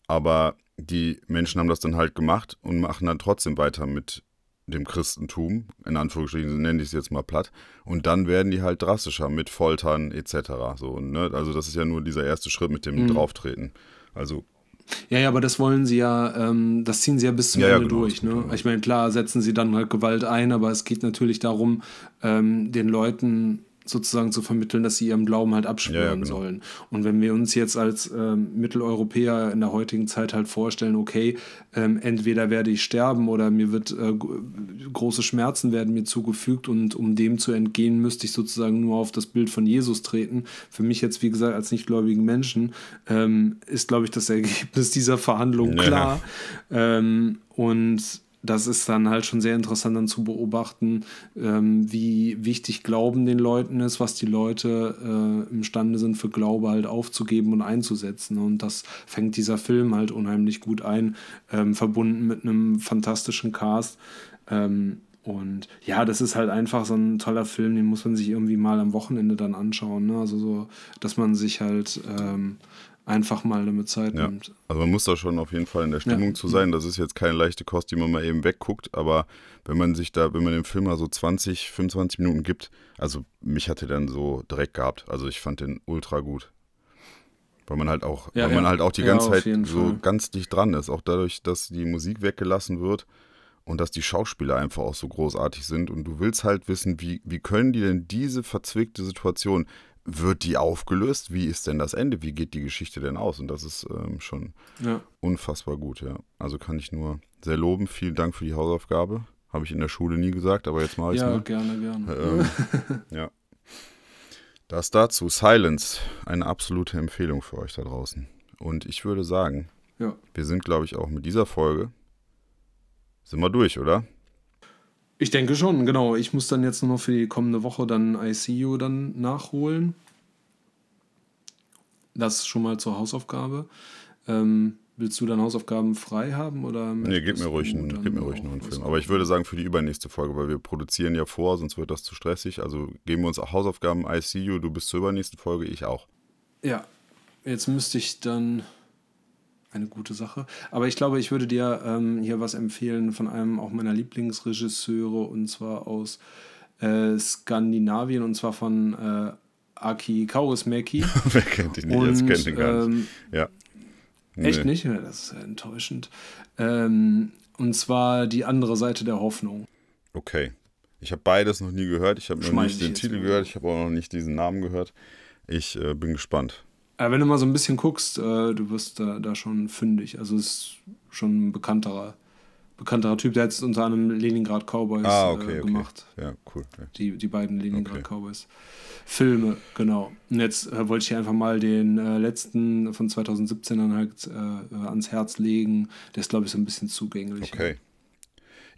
aber die Menschen haben das dann halt gemacht und machen dann trotzdem weiter mit dem Christentum, in Anführungsstrichen nenne ich es jetzt mal platt, und dann werden die halt drastischer mit Foltern etc. So, ne? Also das ist ja nur dieser erste Schritt mit dem mhm. Drauftreten. Also ja, ja, aber das wollen sie ja, ähm, das ziehen sie ja bis zum ja, Ende ja, genau, durch. Ne? Genau. Ich meine, klar setzen sie dann halt Gewalt ein, aber es geht natürlich darum, ähm, den Leuten sozusagen zu vermitteln, dass sie ihrem Glauben halt abschwören ja, ja, genau. sollen. Und wenn wir uns jetzt als ähm, Mitteleuropäer in der heutigen Zeit halt vorstellen, okay, ähm, entweder werde ich sterben oder mir wird äh, große Schmerzen werden mir zugefügt und um dem zu entgehen, müsste ich sozusagen nur auf das Bild von Jesus treten. Für mich jetzt, wie gesagt, als nichtgläubigen Menschen ähm, ist, glaube ich, das Ergebnis dieser Verhandlung klar. Ähm, und das ist dann halt schon sehr interessant dann zu beobachten, ähm, wie wichtig Glauben den Leuten ist, was die Leute äh, imstande sind für Glaube halt aufzugeben und einzusetzen. Und das fängt dieser Film halt unheimlich gut ein, ähm, verbunden mit einem fantastischen Cast. Ähm, und ja, das ist halt einfach so ein toller Film, den muss man sich irgendwie mal am Wochenende dann anschauen. Ne? Also so, dass man sich halt ähm, einfach mal damit Zeit ja. nimmt. Also man muss da schon auf jeden Fall in der Stimmung ja. zu sein. Das ist jetzt keine leichte Kost, die man mal eben wegguckt, aber wenn man sich da, wenn man dem Film mal so 20, 25 Minuten gibt, also mich hat er dann so direkt gehabt. Also ich fand den ultra gut. Weil man halt auch, ja, weil man halt auch die ganze Zeit so Fall. ganz dicht dran ist. Auch dadurch, dass die Musik weggelassen wird und dass die Schauspieler einfach auch so großartig sind. Und du willst halt wissen, wie, wie können die denn diese verzwickte Situation, wird die aufgelöst? Wie ist denn das Ende? Wie geht die Geschichte denn aus? Und das ist ähm, schon ja. unfassbar gut, ja. Also kann ich nur sehr loben. Vielen Dank für die Hausaufgabe. Habe ich in der Schule nie gesagt, aber jetzt mache ich es. Ja, gerne, gerne. Ähm, ja. Das dazu. Silence. Eine absolute Empfehlung für euch da draußen. Und ich würde sagen, ja. wir sind, glaube ich, auch mit dieser Folge. Sind wir durch, oder? Ich denke schon, genau. Ich muss dann jetzt nur noch für die kommende Woche dann ICU dann nachholen. Das schon mal zur Hausaufgabe. Ähm, willst du dann Hausaufgaben frei haben? Oder nee, gib mir ruhig, einen, gib mir ruhig noch einen Film. Aber ich würde sagen für die übernächste Folge, weil wir produzieren ja vor, sonst wird das zu stressig. Also geben wir uns auch Hausaufgaben ICU, du bist zur übernächsten Folge, ich auch. Ja, jetzt müsste ich dann eine gute Sache. Aber ich glaube, ich würde dir ähm, hier was empfehlen von einem auch meiner Lieblingsregisseure und zwar aus äh, Skandinavien und zwar von äh, Aki Kaurismäki. Wer kennt ihn nicht? Und, Jetzt kennt ihn gar nicht. Ähm, ja. Nee. Echt nicht? Ja, das ist enttäuschend. Ähm, und zwar die andere Seite der Hoffnung. Okay. Ich habe beides noch nie gehört. Ich habe noch nicht den Titel gehört. Ich habe auch noch nicht diesen Namen gehört. Ich äh, bin gespannt. Aber wenn du mal so ein bisschen guckst, äh, du wirst da, da schon fündig. Also ist schon ein bekannterer, bekannterer Typ. Der hat unter anderem Leningrad Cowboys ah, okay, äh, gemacht. Okay. Ja, cool. Ja. Die, die beiden Leningrad okay. Cowboys. Filme, genau. Und jetzt äh, wollte ich dir einfach mal den äh, letzten von 2017 dann halt äh, ans Herz legen. Der ist, glaube ich, so ein bisschen zugänglich. Okay.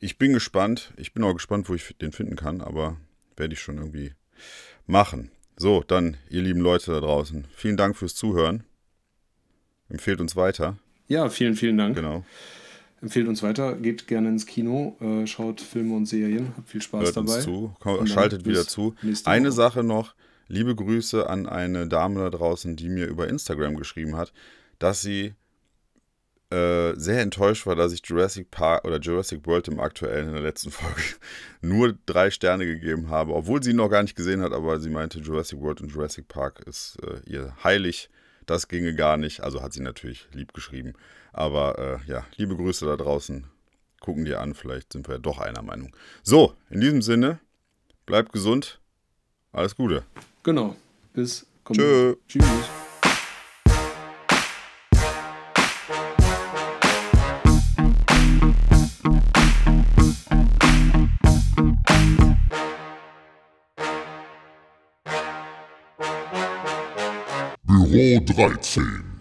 Ich bin gespannt. Ich bin auch gespannt, wo ich den finden kann, aber werde ich schon irgendwie machen. So, dann, ihr lieben Leute da draußen, vielen Dank fürs Zuhören. Empfehlt uns weiter. Ja, vielen, vielen Dank. Genau. Empfehlt uns weiter, geht gerne ins Kino, äh, schaut Filme und Serien, habt viel Spaß Hört dabei. Uns zu, Komm, schaltet wieder zu. Eine Sache noch, liebe Grüße an eine Dame da draußen, die mir über Instagram geschrieben hat, dass sie äh, sehr enttäuscht war, dass ich Jurassic Park oder Jurassic World im aktuellen in der letzten Folge nur drei Sterne gegeben habe, obwohl sie ihn noch gar nicht gesehen hat, aber sie meinte, Jurassic World und Jurassic Park ist äh, ihr heilig. Das ginge gar nicht. Also hat sie natürlich lieb geschrieben. Aber äh, ja, liebe Grüße da draußen. Gucken dir an, vielleicht sind wir ja doch einer Meinung. So, in diesem Sinne, bleibt gesund. Alles Gute. Genau. Bis. Tschö. Tschüss. 13.